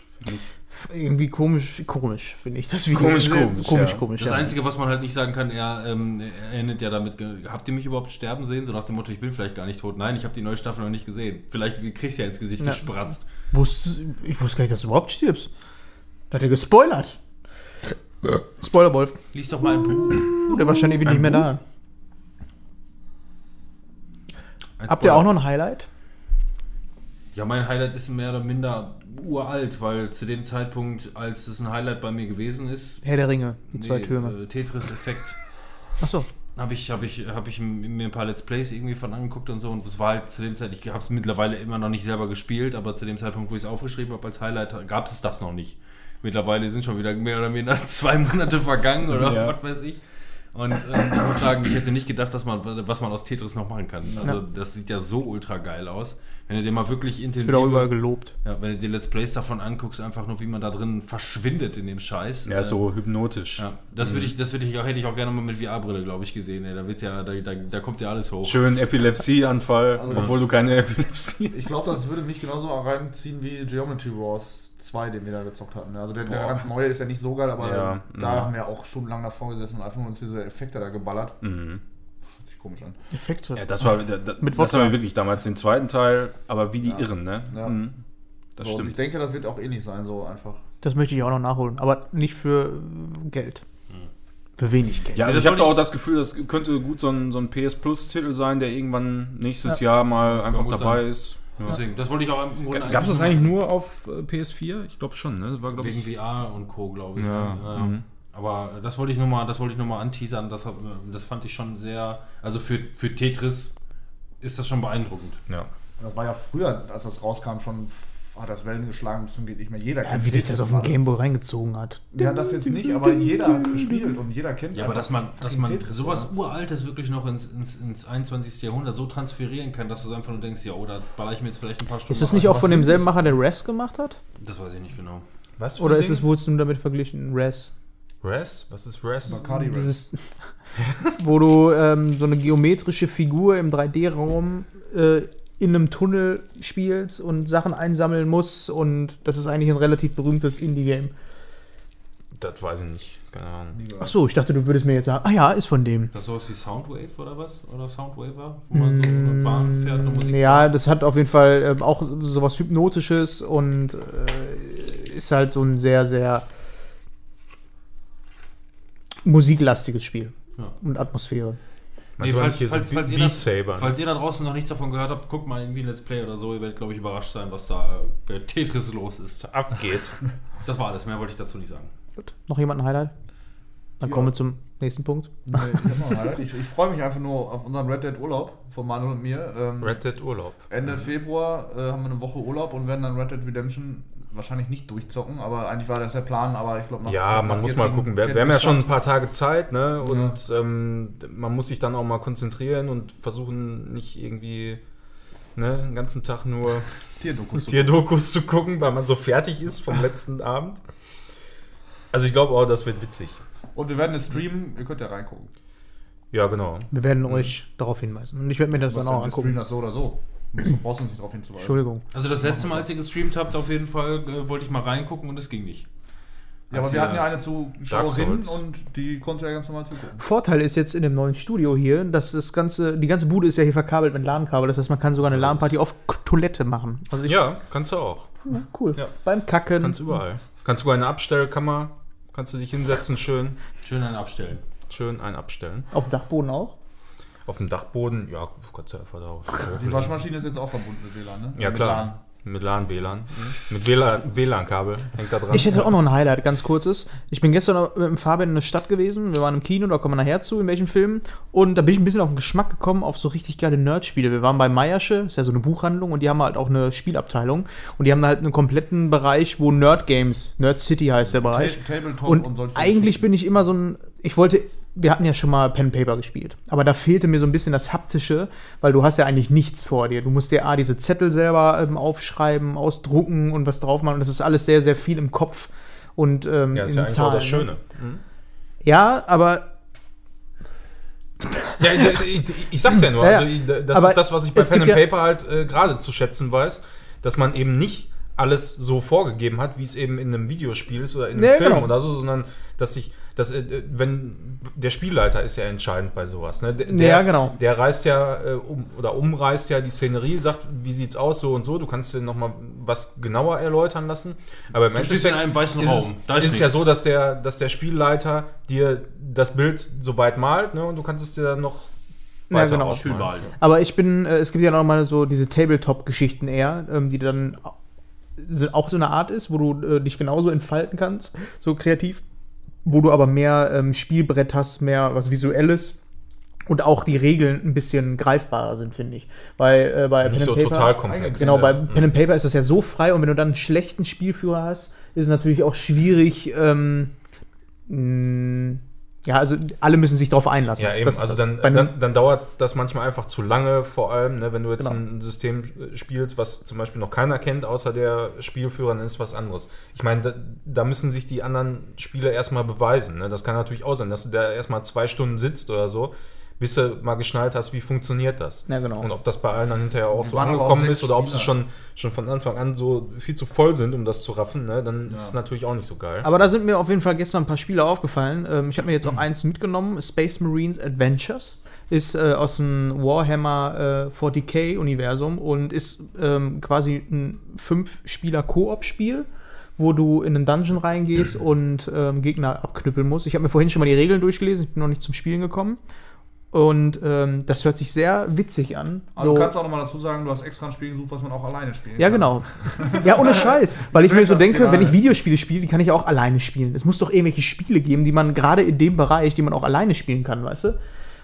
Irgendwie komisch, komisch, finde ich. Das Video. Komisch, komisch, komisch, ja. komisch, Das ja. Einzige, was man halt nicht sagen kann, er, ähm, endet ja damit, habt ihr mich überhaupt sterben sehen? So nach dem Motto, ich bin vielleicht gar nicht tot. Nein, ich habe die neue Staffel noch nicht gesehen. Vielleicht kriegst du ja ins Gesicht Ja. gespratzt. Wusste, ich wusste gar nicht, dass du überhaupt stirbst. Da hat er gespoilert. Spoilerwolf. Lies doch mal ein Buch. Uh, der war schon ewig nicht mehr Buch? da. Habt ihr Spoiler. auch noch ein Highlight? Ja, mein Highlight ist mehr oder minder uralt, weil zu dem Zeitpunkt, als es ein Highlight bei mir gewesen ist, Herr der Ringe, die zwei nee, Türme. äh, Tetris-Effekt, Achso. habe ich, hab ich, hab ich mir ein paar Let's Plays irgendwie von angeguckt und so. Und es war halt zu dem Zeitpunkt, ich habe es mittlerweile immer noch nicht selber gespielt, aber zu dem Zeitpunkt, wo ich es aufgeschrieben habe als Highlight, gab es das noch nicht. Mittlerweile sind schon wieder mehr oder minder zwei Monate vergangen oder Ja. was weiß ich. Und ähm, ich muss sagen, ich hätte nicht gedacht, dass man, was man aus Tetris noch machen kann. Also Ja. das sieht ja so ultra geil aus. Wenn du dir mal wirklich intensiv Wird auch überall gelobt. ja, wenn du dir Let's Plays davon anguckst, einfach nur, wie man da drin verschwindet in dem Scheiß. Ja, Äh, so hypnotisch. Ja, das würde ich, das würde ich auch, hätte ich auch gerne mal mit VR-Brille, glaube ich, gesehen. Ey. Da wird ja, da, da, da kommt ja alles hoch. Schön Epilepsieanfall, Also- obwohl du keine Epilepsie Ich glaube, das würde mich genauso reinziehen wie Geometry Wars 2, den wir da gezockt hatten. Also der, der ganz neue ist ja nicht so geil, aber Ja, da ja. haben wir auch stundenlang davor gesessen und einfach nur uns diese Effekte da geballert. Mhm. Komisch an. Effekte. Ja, das war, da, da, Mit das war wirklich damals den zweiten Teil, aber wie die Ja. Irren, ne? Ja. Mhm. Das so, und ich stimmt. denke, das wird auch ähnlich sein, so einfach. Das möchte ich auch noch nachholen. Aber nicht für äh, Geld. Für wenig Geld. Ja, also Das ich habe auch das Gefühl, das könnte gut so ein, so ein PS Plus-Titel sein, der irgendwann nächstes Jahr mal einfach dabei sein. ist. Ja. Deswegen, das wollte ich auch im Grunde Gab es das eigentlich nur auf äh, PS4? Ich glaube schon, ne? Das war, glaub wegen ich, VR und Co, glaube ich. Ja, ne? Ja. mhm. Aber das wollte ich nur mal, das wollte ich nur mal anteasern. Das, das fand ich schon sehr, also für, für Tetris ist das schon beeindruckend. ja. Das war ja früher, als das rauskam, schon hat das Wellen geschlagen, bis zum geht nicht mehr. Jeder Ja, wie dich das auf dem Gameboy reingezogen hat. Ja, das jetzt nicht, aber jeder hat es gespielt und jeder kennt Ja, aber dass man, dass man Tetris, sowas oder? Uraltes wirklich noch ins, ins, ins 21. Jahrhundert so transferieren kann, dass du einfach nur denkst, ja, oder baller ich mir jetzt vielleicht ein paar Stunden. Ist das nicht rein. auch von demselben? Macher, der Res gemacht hat? Das weiß ich nicht genau. Was Oder ist es, wurdest du damit verglichen? Res. Res? Was ist Res? Bacardi. Dieses, wo du ähm, so eine geometrische Figur im 3D-Raum äh, in einem Tunnel spielst und Sachen einsammeln musst und das ist eigentlich ein relativ berühmtes Indie-Game. Das weiß ich nicht. Keine Ahnung. Ach so, ich dachte, du würdest mir jetzt sagen, ah ja, ist von dem. Das ist sowas wie Soundwave oder was? Oder Soundwaver? Wo man so eine Bahn fährt und Musik Mm, Ja, das hat auf jeden Fall ähm, auch sowas Hypnotisches und äh, ist halt so ein sehr, sehr musiklastiges Spiel Ja. und Atmosphäre. Du falls, hier so falls, falls, ihr Saber, ne? falls ihr da draußen noch nichts davon gehört habt, guckt mal irgendwie ein Let's Play oder so. Ihr werdet, glaube ich, überrascht sein, was da äh, bei Tetris los ist. abgeht. Das war alles. Mehr wollte ich dazu nicht sagen. Gut. Noch jemand ein Highlight? Dann Ja. kommen wir zum nächsten Punkt. Nee, ich hab noch ein Highlight. Ich, ich freue mich einfach nur auf unseren Red Dead Urlaub von Manuel und mir. Ähm, Red Dead Urlaub. Ende Februar äh, haben wir eine Woche Urlaub und werden dann Red Dead Redemption wahrscheinlich nicht durchzocken, aber eigentlich war das der Plan, aber ich glaube Ja, man muss mal gucken. Wir, wir haben ja schon ein paar Tage Zeit, ne? Und ähm, man muss sich dann auch mal konzentrieren und versuchen, nicht irgendwie ne, den ganzen Tag nur Tierdokus. Tierdokus zu gucken, weil man so fertig ist vom letzten Abend. Also ich glaube auch, das wird witzig. Und wir werden es streamen, ihr könnt ja reingucken. Ja, genau. Wir werden euch darauf hinweisen. Und ich werde mir das dann auch denn, wir streamen angucken. das so oder so. Du brauchst uns nicht darauf hinzuweisen. Entschuldigung. Also das letzte Mal, als ihr gestreamt habt, auf jeden Fall äh, wollte ich mal reingucken und es ging nicht. Ja, aber wir hatten ja eine Zuschauerin Souls. und die konnte ja ganz normal zugucken. Vorteil ist jetzt in dem neuen Studio hier, dass das ganze, die ganze Bude ist ja hier verkabelt mit LAN-Kabel. Das heißt, man kann sogar eine LAN-Party auf Toilette machen. Also ich, Ja, kannst du auch. ja, cool. Ja. Beim Kacken. Kannst überall. Kannst sogar in eine Abstellkammer, kannst du dich hinsetzen, schön, Schön einen abstellen. schön einen abstellen. Auf dem Dachboden auch. Auf dem Dachboden, ja, kannst du einfach da Die Waschmaschine ist jetzt auch verbunden mit WLAN, ne? Ja, Mit klar. LAN. Mit LAN, WLAN. Mit WLAN WLAN-Kabel hängt da dran. Ich hätte auch noch ein Highlight, ganz kurzes. Ich bin gestern mit dem Fabian in der Stadt gewesen. Wir waren im Kino, da kommen wir nachher zu, in welchem Film. Und da bin ich ein bisschen auf den Geschmack gekommen auf so richtig geile Nerd-Spiele. Wir waren bei Meiersche, ist ja so eine Buchhandlung, und die haben halt auch eine Spielabteilung. Und die haben halt einen kompletten Bereich, wo Nerd-Games, Nerd City heißt der Bereich. Ta- Tabletop Und, und solche eigentlich bin ich immer so ein. Ich wollte. Wir hatten ja schon mal Pen Paper gespielt. Aber da fehlte mir so ein bisschen das Haptische, weil du hast ja eigentlich nichts vor dir. Du musst dir A, diese Zettel selber ähm, aufschreiben, ausdrucken und was drauf machen. Und das ist alles sehr, sehr viel im Kopf und ähm, ja, ist in ja eigentlich auch das ne? Schöne. Mhm. Ja, aber Ja, ich, ich, ich sag's ja nur, Ja, ja. also das Aber ist das, was ich bei Pen and gibt ja- Paper halt äh, gerade zu schätzen weiß, dass man eben nicht alles so vorgegeben hat, wie es eben in einem Videospiel ist oder in einem Nee, Film genau. oder so, sondern dass sich, dass, äh, wenn der Spielleiter ist ja entscheidend bei sowas. Ne? Der, Ja, genau. Der reist ja äh, um oder umreißt ja die Szenerie, sagt, wie sieht's aus, so und so. Du kannst dir nochmal was genauer erläutern lassen. Aber im Du stehst in Endeffekt einem weißen ist Raum. Es, Da ist ist ja so, dass der, dass der Spielleiter dir das Bild so weit malt ne, und du kannst es dir dann noch Ja, weiter genau. Aber ich bin, äh, es gibt ja noch mal so diese Tabletop-Geschichten eher, ähm, die dann auch so eine Art ist, wo du äh, dich genauso entfalten kannst, so kreativ, wo du aber mehr ähm, Spielbrett hast, mehr was Visuelles und auch die Regeln ein bisschen greifbarer sind, finde ich. Weil äh, bei Nicht Pen so and Paper- total komplex. Genau, bei Ja. Pen and Paper ist das ja so frei und wenn du dann einen schlechten Spielführer hast, ist es natürlich auch schwierig. Ähm, ja, also alle müssen sich darauf einlassen. Ja, eben. Das also das. dann, dann, dann dauert das manchmal einfach zu lange, vor allem, ne, wenn du jetzt Genau. ein System äh, spielst, was zum Beispiel noch keiner kennt, außer der Spielführer, dann ist was anderes. Ich meine, da, da müssen sich die anderen Spieler erstmal beweisen. Ne? Das kann natürlich auch sein, dass du da erstmal zwei Stunden sitzt oder so, bis du mal geschnallt hast, wie funktioniert das. Ja, genau. Und ob das bei allen dann hinterher auch so auch angekommen sechs ist oder ob sie schon, schon von Anfang an so viel zu voll sind, um das zu raffen, ne? dann ist es natürlich auch nicht so geil. Aber da sind mir auf jeden Fall gestern ein paar Spiele aufgefallen. Ähm, ich habe mir jetzt auch eins mitgenommen: Space Marines Adventures. Ist äh, aus dem Warhammer äh, 40k-Universum und ist ähm, quasi ein Fünf-Spieler-Koop-Spiel, wo du in einen Dungeon reingehst und ähm, Gegner abknüppeln musst. Ich habe mir vorhin schon mal die Regeln durchgelesen, ich bin noch nicht zum Spielen gekommen. Und ähm, das hört sich sehr witzig an. Aber du kannst auch nochmal dazu sagen, du hast extra ein Spiel gesucht, was man auch alleine spielen Ja, kann. genau. Ja, ohne Scheiß. Weil ich mir so denke, wenn ich Videospiele spiele, die kann ich auch alleine spielen. Es muss doch irgendwelche Spiele geben, die man gerade in dem Bereich, die man auch alleine spielen kann, weißt du?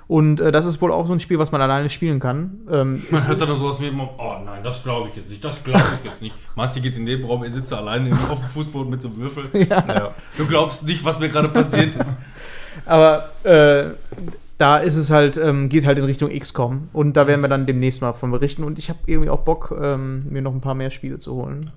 Und äh, das ist wohl auch so ein Spiel, was man alleine spielen kann. Ähm, Man hört dann sowas wie immer, oh nein, das glaube ich jetzt nicht, das glaube ich jetzt nicht. Masti geht in den Nebenraum, er sitzt da alleine im- auf dem Fußboden mit so einem Würfel. Ja. Du glaubst nicht, was mir gerade passiert ist. aber äh, da ist es halt, ähm, geht halt in Richtung XCOM. Und da werden wir dann demnächst mal von berichten. Und ich habe irgendwie auch Bock, ähm, mir noch ein paar mehr Spiele zu holen.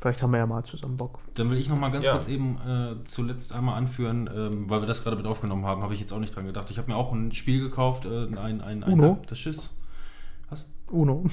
Vielleicht haben wir ja mal zusammen Bock. Dann will ich noch mal ganz Ja. kurz eben äh, zuletzt einmal anführen, ähm, weil wir das gerade mit aufgenommen haben, habe ich jetzt auch nicht dran gedacht. Ich habe mir auch ein Spiel gekauft, äh, ein, ein, ein Uno? das Schiss. Uno.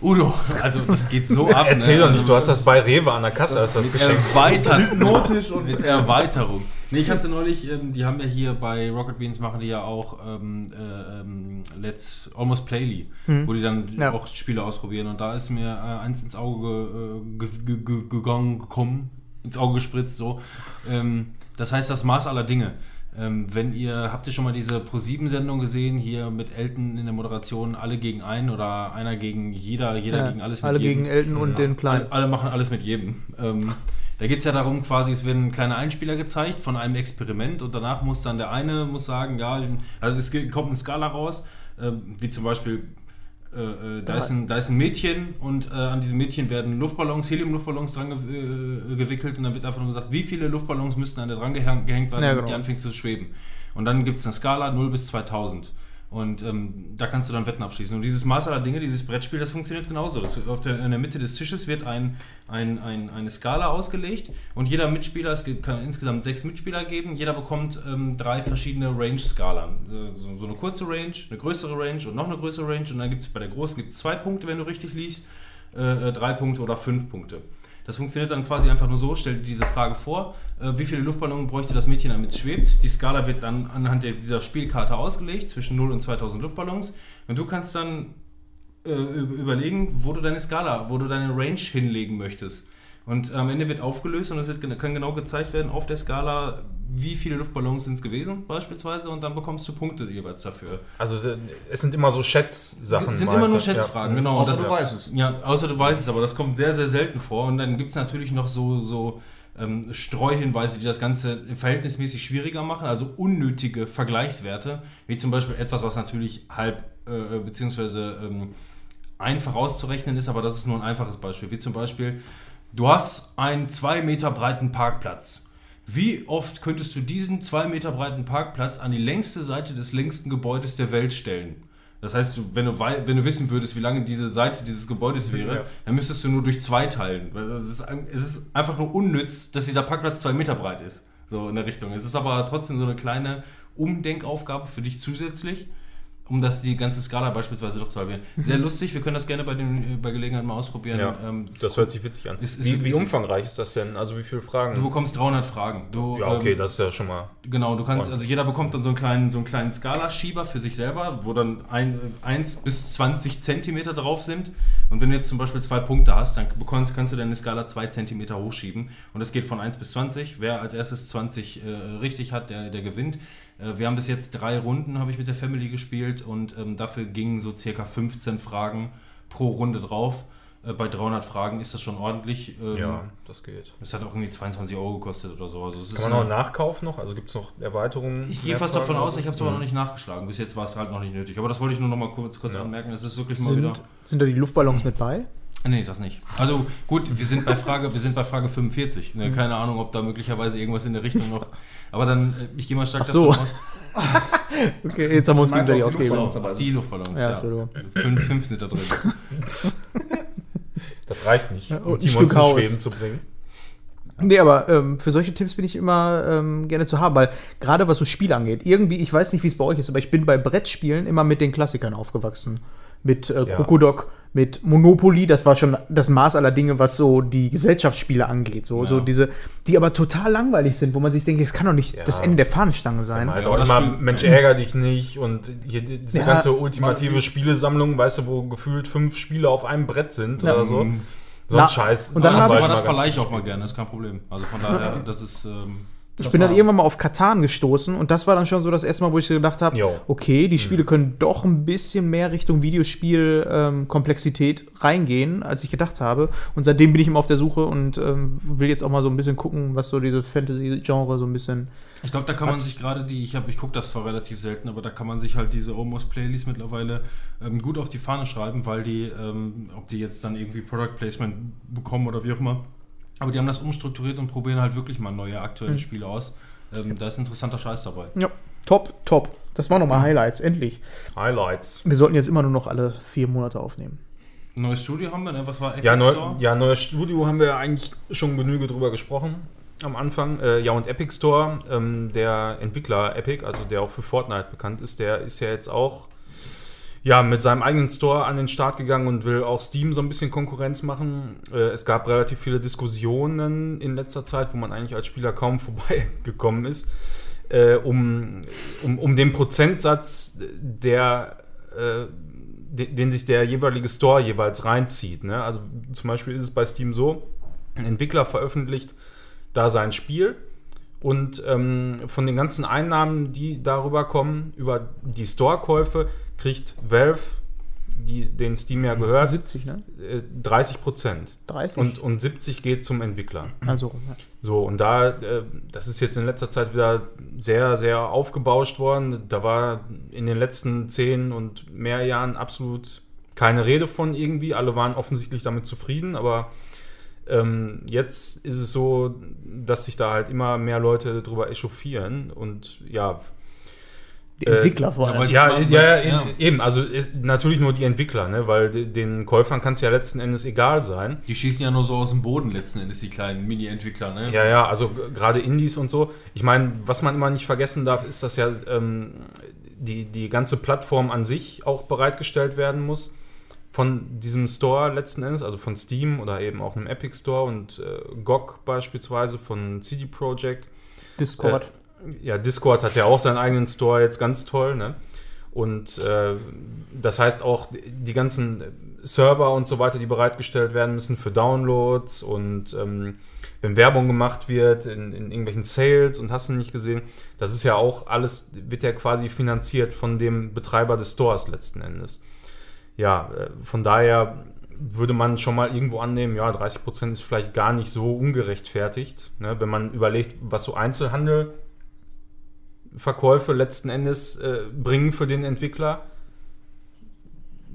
Uno. Also das geht so ab. Erzähl ne? doch nicht, du hast das bei Rewe an der Kasse, hast das geschenkt. Erweitern. Hypnotisch und Mit Erweiterung. Nee, ich hatte neulich, ähm, die haben ja hier bei Rocket Beans machen die ja auch ähm, äh, ähm, Let's Almost Playly, wo die dann Ja. auch Spiele ausprobieren. Und da ist mir äh, eins ins Auge äh, ge ge ge gegangen, gekommen, ins Auge gespritzt, so. Ähm, das heißt das Maß aller Dinge. Ähm, wenn ihr, habt ihr schon mal diese Pro-7-Sendung gesehen, hier mit Elton in der Moderation, alle gegen einen oder einer gegen jeder, jeder Ja, gegen alles mit alle jedem? gegen Elton und den Kleinen. Alle, alle machen alles mit jedem. Da geht es ja darum, quasi, es werden kleine Einspieler gezeigt von einem Experiment und danach muss dann der eine muss sagen, ja, also es kommt eine Skala raus, ähm, wie zum Beispiel, äh, äh, da, ist ein, da ist ein Mädchen und äh, an diesem Mädchen werden Luftballons, Heliumluftballons dran ge äh, gewickelt und dann wird einfach nur gesagt, wie viele Luftballons müssten an der dran gehängt werden, Ja, damit die genau. anfängt zu schweben. Und dann gibt es eine Skala 0 bis 2000. Und ähm, da kannst du dann Wetten abschließen. Und dieses Maß aller Dinge, dieses Brettspiel, das funktioniert genauso. Das, auf der, in der Mitte des Tisches wird ein, ein, ein, eine Skala ausgelegt und jeder Mitspieler, es kann insgesamt sechs Mitspieler geben, jeder bekommt ähm, drei verschiedene Range-Skalen. So, so eine kurze Range, eine größere Range und noch eine größere Range. Und dann gibt es bei der großen gibt's zwei Punkte, wenn du richtig liest, äh, äh, drei Punkte oder fünf Punkte. Das funktioniert dann quasi einfach nur so, stell dir diese Frage vor, äh, wie viele Luftballons bräuchte das Mädchen, damit es schwebt. Die Skala wird dann anhand dieser Spielkarte ausgelegt, zwischen 0 und 2000 Luftballons. Und du kannst dann äh, überlegen, wo du deine Skala, wo du deine Range hinlegen möchtest. Und am Ende wird aufgelöst und es wird, kann genau gezeigt werden auf der Skala, wie viele Luftballons sind es gewesen, beispielsweise, und dann bekommst du Punkte jeweils dafür. Also es sind immer so Schätzsachen. Es sind immer nur? Schätzfragen, Ja. genau. Außer Und das- du weißt es. Ja, außer du weißt es, aber das kommt sehr, sehr selten vor. Und dann gibt es natürlich noch so, so ähm, Streuhinweise, die das Ganze verhältnismäßig schwieriger machen, also unnötige Vergleichswerte, wie zum Beispiel etwas, was natürlich halb äh, beziehungsweise ähm, einfach auszurechnen ist, aber das ist nur ein einfaches Beispiel. Wie zum Beispiel, du hast einen zwei Meter breiten Parkplatz. Wie oft könntest du diesen zwei Meter breiten Parkplatz an die längste Seite des längsten Gebäudes der Welt stellen? Das heißt, wenn, du, wenn du wissen würdest, wie lange diese Seite dieses Gebäudes wäre, Ja. dann müsstest du nur durch zwei teilen. Es ist, es ist einfach nur unnütz, dass dieser Parkplatz zwei Meter breit ist. So in der Richtung. Es ist aber trotzdem so eine kleine Umdenkaufgabe für dich zusätzlich, um das die ganze Skala beispielsweise doch zu halbieren. Sehr lustig, wir können das gerne bei, den, bei Gelegenheit mal ausprobieren. Ja, Ähm, das hört sich witzig an. Ist Wie, wie umfangreich ist das denn? Also wie viele Fragen? Du bekommst 300 Fragen. Du, ja, okay, ähm, das ist ja schon mal. Genau, du kannst, also jeder bekommt dann so einen kleinen, so einen kleinen Skalaschieber für sich selber, wo dann ein, 1 bis 20 Zentimeter drauf sind. Und wenn du jetzt zum Beispiel zwei Punkte hast, dann bekommst, kannst du deine Skala 2 Zentimeter hochschieben. Und das geht von 1 bis 20. Wer als erstes 20 äh, richtig hat, der, der gewinnt. Äh, wir haben bis jetzt drei Runden, habe ich mit der Family gespielt und ähm, dafür gingen so circa 15 Fragen pro Runde drauf. Äh, bei 300 Fragen ist das schon ordentlich. Ähm, Ja, das geht. Das hat auch irgendwie 22 Euro gekostet oder so. Also es ist Kann man noch nachkaufen noch? Also gibt es noch Erweiterungen? ich gehe fast davon aus, ich habe es aber noch nicht nachgeschlagen. Bis jetzt war es halt noch nicht nötig. Aber das wollte ich nur noch mal kurz, kurz Ja. anmerken. Das ist wirklich mal wieder. Sind, sind da die Luftballons mit bei? Nee, das nicht. Also gut, wir sind bei Frage, wir sind bei Frage 45. Ne? Keine Ahnung, ob da möglicherweise irgendwas in der Richtung noch. Aber dann, äh, ich gehe mal stark Ach so. davon aus. Okay, jetzt haben wir uns gegenseitig ausgegeben. Luftballons. Die Luftballons, Ja, ja. Fünf, fünf sind da drin. Das reicht nicht, um und ein Timon zum Haus. Schweben zu bringen. Nee, aber ähm, für solche Tipps bin ich immer ähm, gerne zu haben, weil gerade was so Spiele angeht, irgendwie, ich weiß nicht, wie es bei euch ist, aber ich bin bei Brettspielen immer mit den Klassikern aufgewachsen. Mit äh, Ja. Krokodok, mit Monopoly, das war schon das Maß aller Dinge, was so die Gesellschaftsspiele angeht. So, Ja. so diese, die aber total langweilig sind, wo man sich denkt, das kann doch nicht Ja. das Ende der Fahnenstange sein. Halt Ja, auch immer, Mensch, ärger dich nicht und hier die- diese Ja, ganze ultimative man- Spielesammlung, weißt du, wo gefühlt fünf Spiele auf einem Brett sind Ja. oder so. Mhm. So ein Scheiß. und dann aber das, das verleihe ich auch mal gerne, das ist kein Problem. Also von daher, das ist. Ähm, Ich das bin dann irgendwann mal auf Katan gestoßen und das war dann schon so das erste Mal, wo ich gedacht habe, okay, die Spiele können doch ein bisschen mehr Richtung Videospiel-Komplexität reingehen, als ich gedacht habe. Und seitdem bin ich immer auf der Suche und ähm, will jetzt auch mal so ein bisschen gucken, was so diese Fantasy-Genre so ein bisschen. Ich glaube, da kann man sich gerade die, ich habe, ich gucke das zwar relativ selten, aber da kann man sich halt diese Almost Playlists mittlerweile ähm, gut auf die Fahne schreiben, weil die, ähm, ob die jetzt dann irgendwie Product Placement bekommen oder wie auch immer, aber die haben das umstrukturiert und probieren halt wirklich mal neue aktuelle Mhm. Spiele aus. Ähm, da ist interessanter Scheiß dabei. Ja, top, top. Das waren nochmal Highlights, endlich. Highlights. Wir sollten jetzt immer nur noch alle vier Monate aufnehmen. Neues Studio haben wir, ne? Was war Epic Ja, neu, Store? ja, neues Studio haben wir ja eigentlich schon Genüge drüber gesprochen am Anfang. Äh, ja, und Epic Store, ähm, der Entwickler Epic, also der auch für Fortnite bekannt ist, der ist ja jetzt auch ja, mit seinem eigenen Store an den Start gegangen und will auch Steam so ein bisschen Konkurrenz machen. Äh, es gab relativ viele Diskussionen in letzter Zeit, wo man eigentlich als Spieler kaum vorbeigekommen ist, äh, um, um, um den Prozentsatz, der, äh, den, den sich der jeweilige Store jeweils reinzieht. Ne? Also zum Beispiel ist es bei Steam so, ein Entwickler veröffentlicht da sein Spiel Und ähm, von den ganzen Einnahmen, die darüber kommen, über die Store-Käufe, kriegt Valve, die, den Steam ja gehört, 70, ne? äh, 30 Prozent. 30? Und, und 70 geht zum Entwickler. also, ja. So, und da, äh, das ist jetzt in letzter Zeit wieder sehr, sehr aufgebauscht worden. Da war in den letzten zehn und mehr Jahren absolut keine Rede von irgendwie. Alle waren offensichtlich damit zufrieden, aber ähm, jetzt ist es so, dass sich da halt immer mehr Leute drüber echauffieren und ja. die Äh, Entwickler vor ja, allem. Ja, ja, ja, ja. e- eben, also ist natürlich nur die Entwickler, ne? weil de- den Käufern kann es ja letzten Endes egal sein. Die schießen ja nur so aus dem Boden letzten Endes, die kleinen Mini-Entwickler, ne? Ja, ja, also gerade Indies und so. Ich meine, was man immer nicht vergessen darf, ist, dass ja ähm, die, die ganze Plattform an sich auch bereitgestellt werden muss von diesem Store letzten Endes, also von Steam oder eben auch einem Epic Store und äh, GOG beispielsweise von CD Projekt. Discord. Äh, ja, Discord hat ja auch seinen eigenen Store jetzt ganz toll, ne? Und äh, das heißt auch, die ganzen Server und so weiter, die bereitgestellt werden müssen für Downloads und ähm, wenn Werbung gemacht wird in, in irgendwelchen Sales und hast du nicht gesehen, das ist ja auch alles, wird ja quasi finanziert von dem Betreiber des Stores letzten Endes. Ja, äh, von daher würde man schon mal irgendwo annehmen, ja, 30% ist vielleicht gar nicht so ungerechtfertigt, ne? wenn man überlegt, was so Einzelhandel Verkäufe letzten Endes äh, bringen für den Entwickler.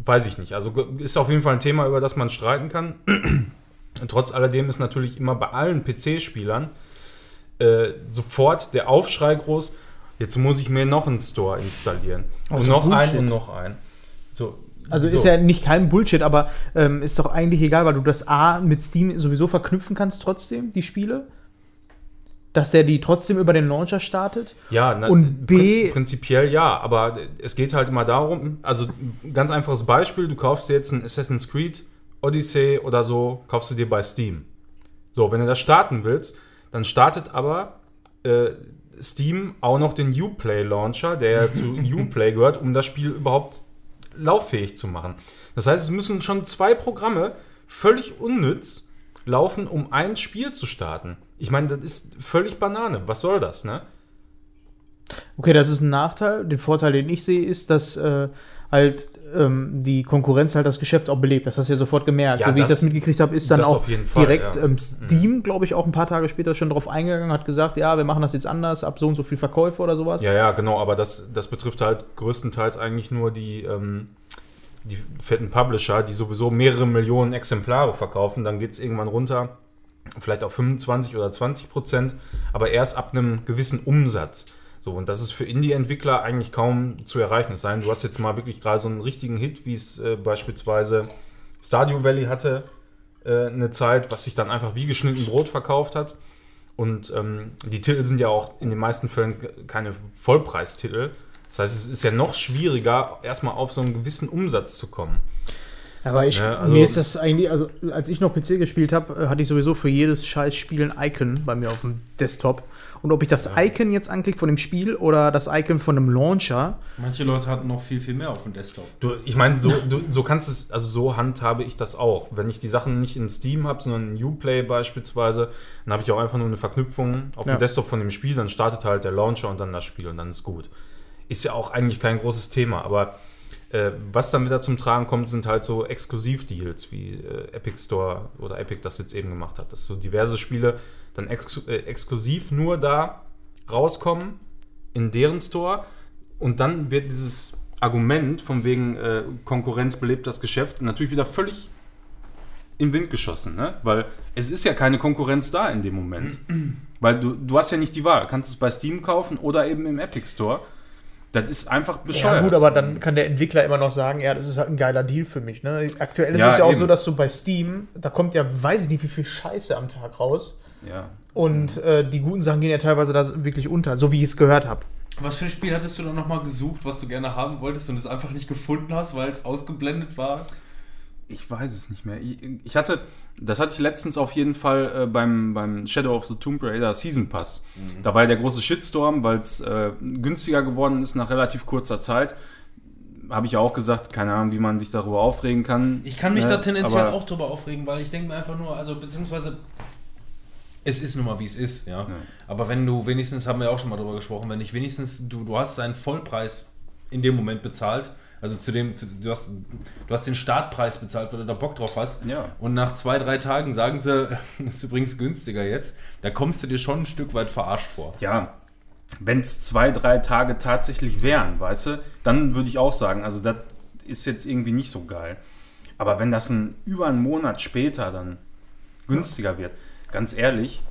Weiß ich nicht. Also ist auf jeden Fall ein Thema, über das man streiten kann. Trotz alledem ist natürlich immer bei allen PC-Spielern äh, sofort der Aufschrei groß, jetzt muss ich mir noch einen Store installieren. Und Also noch einen und noch einen. So, Also so. ist ja nicht kein Bullshit, aber ähm, ist doch eigentlich egal, weil du das A mit Steam sowieso verknüpfen kannst trotzdem, die Spiele. Dass der die trotzdem über den Launcher startet. Ja, na, Und B- prin- prinzipiell ja, aber es geht halt immer darum, also ganz einfaches Beispiel, du kaufst dir jetzt ein Assassin's Creed Odyssey oder so, kaufst du dir bei Steam. So, wenn du das starten willst, dann startet aber äh, Steam auch noch den Uplay Launcher, der ja zu Uplay gehört, um das Spiel überhaupt lauffähig zu machen. Das heißt, es müssen schon zwei Programme völlig unnütz laufen, um ein Spiel zu starten. Ich meine, das ist völlig Banane. Was soll das, ne? Okay, das ist ein Nachteil. Den Vorteil, den ich sehe, ist, dass äh, halt ähm, die Konkurrenz halt das Geschäft auch belebt. Das hast du ja sofort gemerkt. Ja, so wie ich das- das mitgekriegt habe, ist dann das auch auf jeden Fall, direkt ja. ähm, Steam, glaube ich, auch ein paar Tage später schon drauf eingegangen, hat gesagt, ja, wir machen das jetzt anders, ab so und so viel Verkäufe oder sowas. Ja, ja, genau, aber das, das betrifft halt größtenteils eigentlich nur die, ähm, die fetten Publisher, die sowieso mehrere Millionen Exemplare verkaufen. Dann geht es irgendwann runter, vielleicht auf 25 oder 20 Prozent, aber erst ab einem gewissen Umsatz. So, und das ist für Indie-Entwickler eigentlich kaum zu erreichen. Es sei denn, du hast jetzt mal wirklich gerade so einen richtigen Hit, wie es äh, beispielsweise Stardew Valley hatte, äh, eine Zeit, was sich dann einfach wie geschnitten Brot verkauft hat. Und ähm, die Titel sind ja auch in den meisten Fällen keine Vollpreistitel. Das heißt, es ist ja noch schwieriger, erstmal auf so einen gewissen Umsatz zu kommen. Aber ich, Ja, also- mir ist das eigentlich, also als ich noch PC gespielt habe, äh, hatte ich sowieso für jedes scheiß Spiel ein Icon bei mir auf dem Desktop. Und ob ich das Icon jetzt anklicke von dem Spiel oder das Icon von einem Launcher, Manche Leute hatten noch viel, viel mehr auf dem Desktop. Du, ich meine, so, du, so kannst es, also so handhabe ich das auch. Wenn ich die Sachen nicht in Steam habe, sondern in Uplay beispielsweise, dann habe ich auch einfach nur eine Verknüpfung auf Ja. dem Desktop von dem Spiel, dann startet halt der Launcher und dann das Spiel und dann ist gut. Ist ja auch eigentlich kein großes Thema, aber äh, was dann wieder zum Tragen kommt, sind halt so Exklusivdeals, wie äh, Epic Store oder Epic das jetzt eben gemacht hat. Dass so diverse Spiele dann ex äh, exklusiv nur da rauskommen in deren Store und dann wird dieses Argument von wegen äh, Konkurrenz belebt das Geschäft natürlich wieder völlig in Wind geschossen, ne? Weil es ist ja keine Konkurrenz da in dem Moment. Weil du, du hast ja nicht die Wahl. Du kannst es bei Steam kaufen oder eben im Epic Store. Das ist einfach bescheuert. Ja, gut, aber dann kann der Entwickler immer noch sagen, ja, das ist halt ein geiler Deal für mich. Ne? Aktuell ist Ja, es ja auch eben. so, dass du bei Steam, da kommt ja, weiß ich nicht, wie viel Scheiße am Tag raus. Ja. Und äh, die guten Sachen gehen ja teilweise da wirklich unter, so wie ich es gehört habe. Was für ein Spiel hattest du dann nochmal gesucht, was du gerne haben wolltest und es einfach nicht gefunden hast, weil es ausgeblendet war? Ich weiß es nicht mehr. Ich, ich hatte, das hatte ich letztens auf jeden Fall äh, beim, beim Shadow of the Tomb Raider Season Pass. Da war ja der große Shitstorm, weil es äh, günstiger geworden ist nach relativ kurzer Zeit. Habe ich ja auch gesagt, keine Ahnung, wie man sich darüber aufregen kann. Ich kann mich Ne? da tendenziell Aber- auch drüber aufregen, weil ich denke mir einfach nur, also beziehungsweise es ist nun mal wie es ist, ja. Aber wenn du wenigstens, haben wir auch schon mal drüber gesprochen, wenn ich wenigstens, du, du hast deinen Vollpreis in dem Moment bezahlt, also zu dem, du, hast, du hast den Startpreis bezahlt, weil du da Bock drauf hast. Ja. Und nach zwei, drei Tagen sagen sie, das ist übrigens günstiger jetzt, da kommst du dir schon ein Stück weit verarscht vor. Ja, wenn es zwei, drei Tage tatsächlich wären, weißt du, dann würde ich auch sagen, also das ist jetzt irgendwie nicht so geil. Aber wenn das ein, über einen Monat später dann günstiger wird, ganz ehrlich,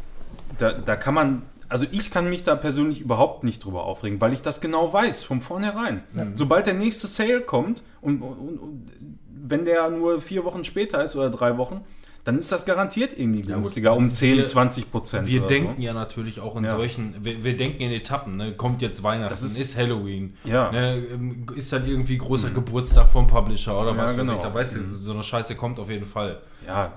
da, da kann man, also ich kann mich da persönlich überhaupt nicht drüber aufregen, weil ich das genau weiß, von vornherein. Sobald der nächste Sale kommt und, und, und wenn der nur vier Wochen später ist oder drei Wochen, dann ist das garantiert irgendwie günstiger um 10, Wir- 20 Prozent. Wir denken so. ja natürlich auch in Ja. solchen, wir, wir denken in Etappen, ne? kommt jetzt Weihnachten, Das ist, ist- Halloween, Ja. ne? ähm, ist dann irgendwie großer Geburtstag vom Publisher oder Ja, was weiß genau. ich, da weißt du, so eine Scheiße kommt auf jeden Fall. Ja,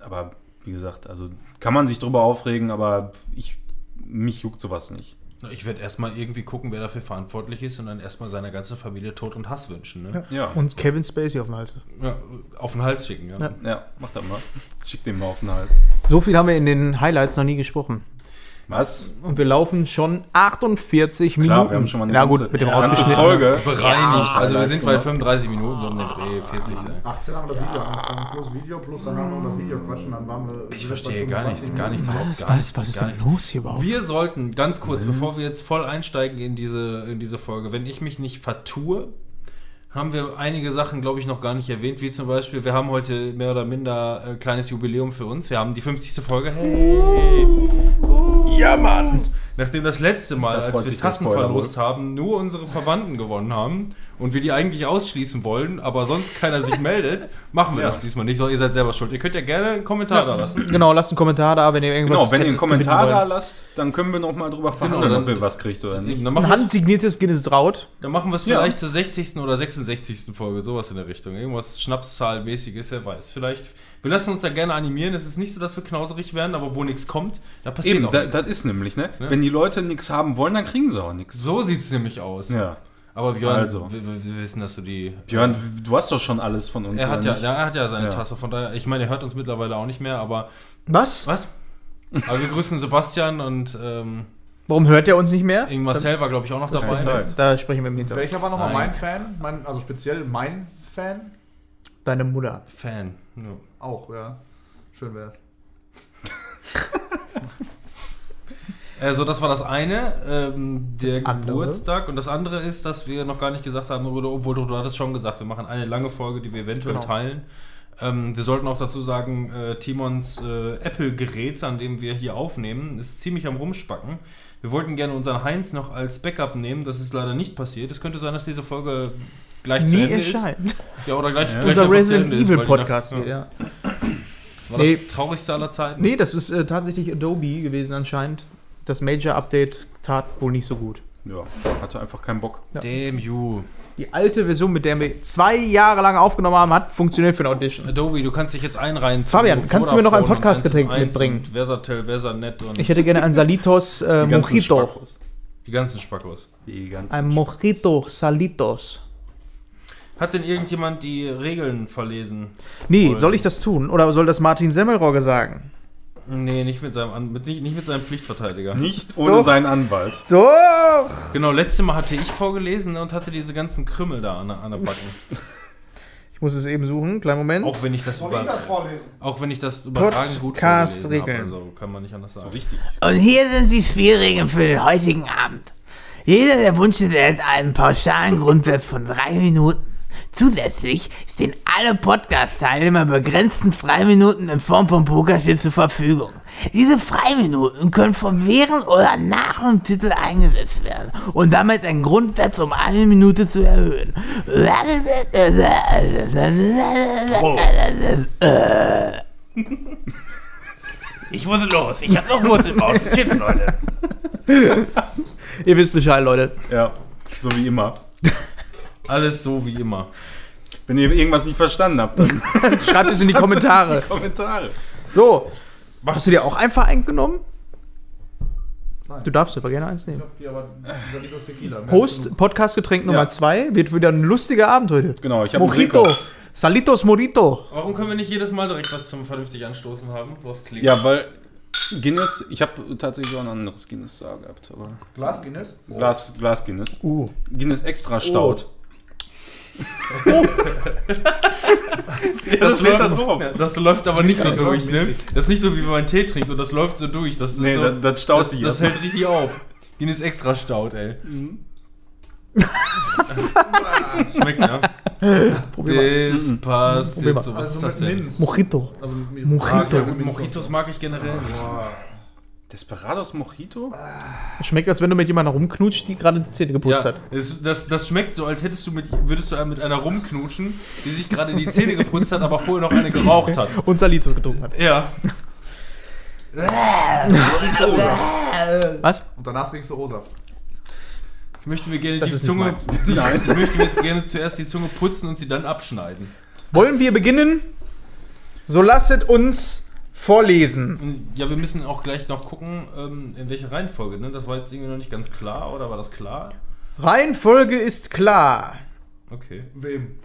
aber wie gesagt, also kann man sich drüber aufregen, aber ich, mich juckt sowas nicht. Ich werde erstmal irgendwie gucken, wer dafür verantwortlich ist und dann erstmal seiner ganzen Familie Tod und Hass wünschen. Ne? Ja, Und Kevin Spacey auf dem Hals. Ja, auf den Hals schicken, ja. Ja. ja mach das mal. Schick den mal auf den Hals. So viel haben wir in den Highlights noch nie gesprochen. Was? Und wir laufen schon 48 Klar, Minuten. wir haben schon mal eine Na ganze, gut, mit dem ganze rausgeschnitten. Folge. Bereinigt. also wir sind bei gemacht. 35 Minuten, so um den Dreh, 40. ey. 18 haben wir das Video angefangen, plus Video, plus dann haben wir noch das Video quatschen, dann waren wir. Ich verstehe gar nichts, gar nichts, Was, überhaupt gar was, nichts. was ist denn los hier überhaupt? Wir sollten, ganz kurz, bevor wir jetzt voll einsteigen in diese, in diese Folge, wenn ich mich nicht vertue, haben wir einige Sachen, glaube ich, noch gar nicht erwähnt, wie zum Beispiel, wir haben heute mehr oder minder äh, kleines Jubiläum für uns. Wir haben die 50. Folge. Hey! Ja, Mann! Nachdem das letzte Mal, Da als wir Tassen verlost haben, nur unsere Verwandten gewonnen haben und wir die eigentlich ausschließen wollen, aber sonst keiner sich meldet, machen wir Ja. das diesmal nicht. So, ihr seid selber schuld. Ihr könnt ja gerne einen Kommentar da lassen. Genau, lasst einen Kommentar da, wenn ihr irgendwas Genau, wenn ihr einen Kommentar da lasst, dann können wir noch mal drüber verhandeln, Genau, dann- ob ihr was kriegt oder nicht. Dann Ein handsigniertes Guinness Raut. dann machen wir es Ja. vielleicht zur 60. oder 66. Folge, sowas in der Richtung. Irgendwas Schnapszahlmäßiges, wer weiß. Vielleicht, wir lassen uns da gerne animieren. Es ist nicht so, dass wir knauserig werden, aber wo nichts kommt, da passiert Eben, auch da, nichts. das ist nämlich, ne? Ja. Wenn die Leute nichts haben wollen, dann kriegen sie auch nichts. So sieht es nämlich aus. Ja. Aber Björn, Also. wir, wir wissen, dass du die... Björn, du hast doch schon alles von uns. er hat, ja, nicht? er hat ja seine Ja. Tasse, von daher, ich meine, er hört uns mittlerweile auch nicht mehr, aber... Was? Was? Aber wir grüßen Sebastian und ähm, Warum hört er uns nicht mehr? Marcel war, glaube ich, auch noch dabei. Zeit. Da sprechen wir im Hintergrund. Welcher war nochmal mein Fan? Mein, also speziell mein Fan? Deine Mutter. Fan. Ja. Auch, ja. Schön wär's. Also das war das eine, ähm, der Das andere? Geburtstag. Und das andere ist, dass wir noch gar nicht gesagt haben, oder obwohl du, du hattest schon gesagt, wir machen eine lange Folge, die wir eventuell Genau. teilen. Ähm, wir sollten auch dazu sagen, äh, Timons äh, Apple-Gerät, an dem wir hier aufnehmen, ist ziemlich am Rumspacken. Wir wollten gerne unseren Heinz noch als Backup nehmen, das ist leider nicht passiert. Es könnte sein, dass diese Folge gleich zu Nie Ende ist. Ja, oder gleich, gleich Unser zu Resident Ende ist, Evil weil die nach- Podcast. Ja. Ja. Das war das Nee. traurigste aller Zeiten. Nee, das ist äh, tatsächlich Adobe gewesen anscheinend. Das Major-Update tat wohl nicht so gut. Ja, hatte einfach keinen Bock. Ja. Damn you. Die alte Version, mit der wir zwei Jahre lang aufgenommen haben, hat funktioniert für eine Audition. Adobe, du kannst dich jetzt einreihen. Fabian, kannst du mir noch ein Podcast-Getränk 1&1 mitbringen? Versatel, Versanet und Ich hätte gerne ein Salitos äh, Die ganzen Mojito. Spackos. die ganzen Spackos. Die ganzen Ein Mojito Salitos. Hat denn irgendjemand die Regeln verlesen? Nee, Voll. soll ich das tun? Oder soll das Martin Semmelrogge sagen? Nee, nicht mit seinem, An- mit, nicht, nicht mit seinem Pflichtverteidiger. Nicht ohne Doch. seinen Anwalt. Doch! Genau, letztes Mal hatte ich vorgelesen und hatte diese ganzen Krümmel da an, der- an der Backen. Ich muss es eben suchen. Kleinen Moment. Auch wenn ich das, Soll ich über, das vorlesen? auch wenn ich das überragend gut Podcast-Regeln. vorgelesen habe. Also kann man nicht anders sagen. So richtig. Und hier sind die Spielregeln für den heutigen Abend. Jeder, der Wunsch hat, erhält einen pauschalen Grundsatz von drei Minuten. Zusätzlich stehen alle Podcast-Teilnehmer begrenzten Freiminuten in Form von Pokerspiel zur Verfügung. Diese Freiminuten können von während oder nach dem Titel eingesetzt werden und damit den Grundwert um eine Minute zu erhöhen. Ich muss los, ich hab noch Wurst im Bauch. Tschüss, Leute. Ihr wisst Bescheid, Leute. Ja, so wie immer. Alles so wie immer. Wenn ihr irgendwas nicht verstanden habt, dann Schreibt es in die Kommentare. Kommentare. So. Hast du dir auch einfach eingenommen? Nein. Du darfst aber gerne eins Ich nehmen. hab hier aber Salitos Tequila. Prost, Podcast-Getränk Nummer Ja. 2. Wird wieder ein lustiger Abend heute. Genau, ich habe Mojito. Salitos Morito. Warum können wir nicht jedes Mal direkt was zum vernünftig anstoßen haben? Was klingt? Ja, weil Guinness, ich habe tatsächlich auch ein anderes Guinness da gehabt, aber Glas Guinness? Glas, Glas Guinness. Uh. Guinness extra Stout. das, steht da läuft, drauf. Ja, das läuft aber nicht so durch, ne? Das ist nicht so wie wenn man Tee trinkt und das läuft so durch. Das ist Nee, so, das- das staut das, sich das hält richtig auf. Guinness extra staut, ey. Schmeckt, ja. Das passt. Probier jetzt so. Was Also ist das denn? Mojito. Also gut, Mojitos mag ich generell nicht. Desperados Mojito? Schmeckt, als wenn du mit jemandem rumknutscht, die gerade die Zähne geputzt Ja, hat. es, das, das schmeckt so, als hättest du mit, würdest du mit einer rumknutschen, die sich gerade die Zähne geputzt hat, aber vorher noch eine geraucht hat. Und Salitos getrunken hat. Ja. Was? Und danach trinkst du O-Saft. Ich möchte mir gerne Das die Zunge. Nein. Ich möchte mir jetzt gerne zuerst die Zunge putzen und sie dann abschneiden. Wollen wir beginnen? So lasset uns vorlesen. Ja, wir müssen auch gleich noch gucken, ähm, in welcher Reihenfolge. Ne? Das war jetzt irgendwie noch nicht ganz klar, oder war das klar? Reihenfolge ist klar. Okay. Wem?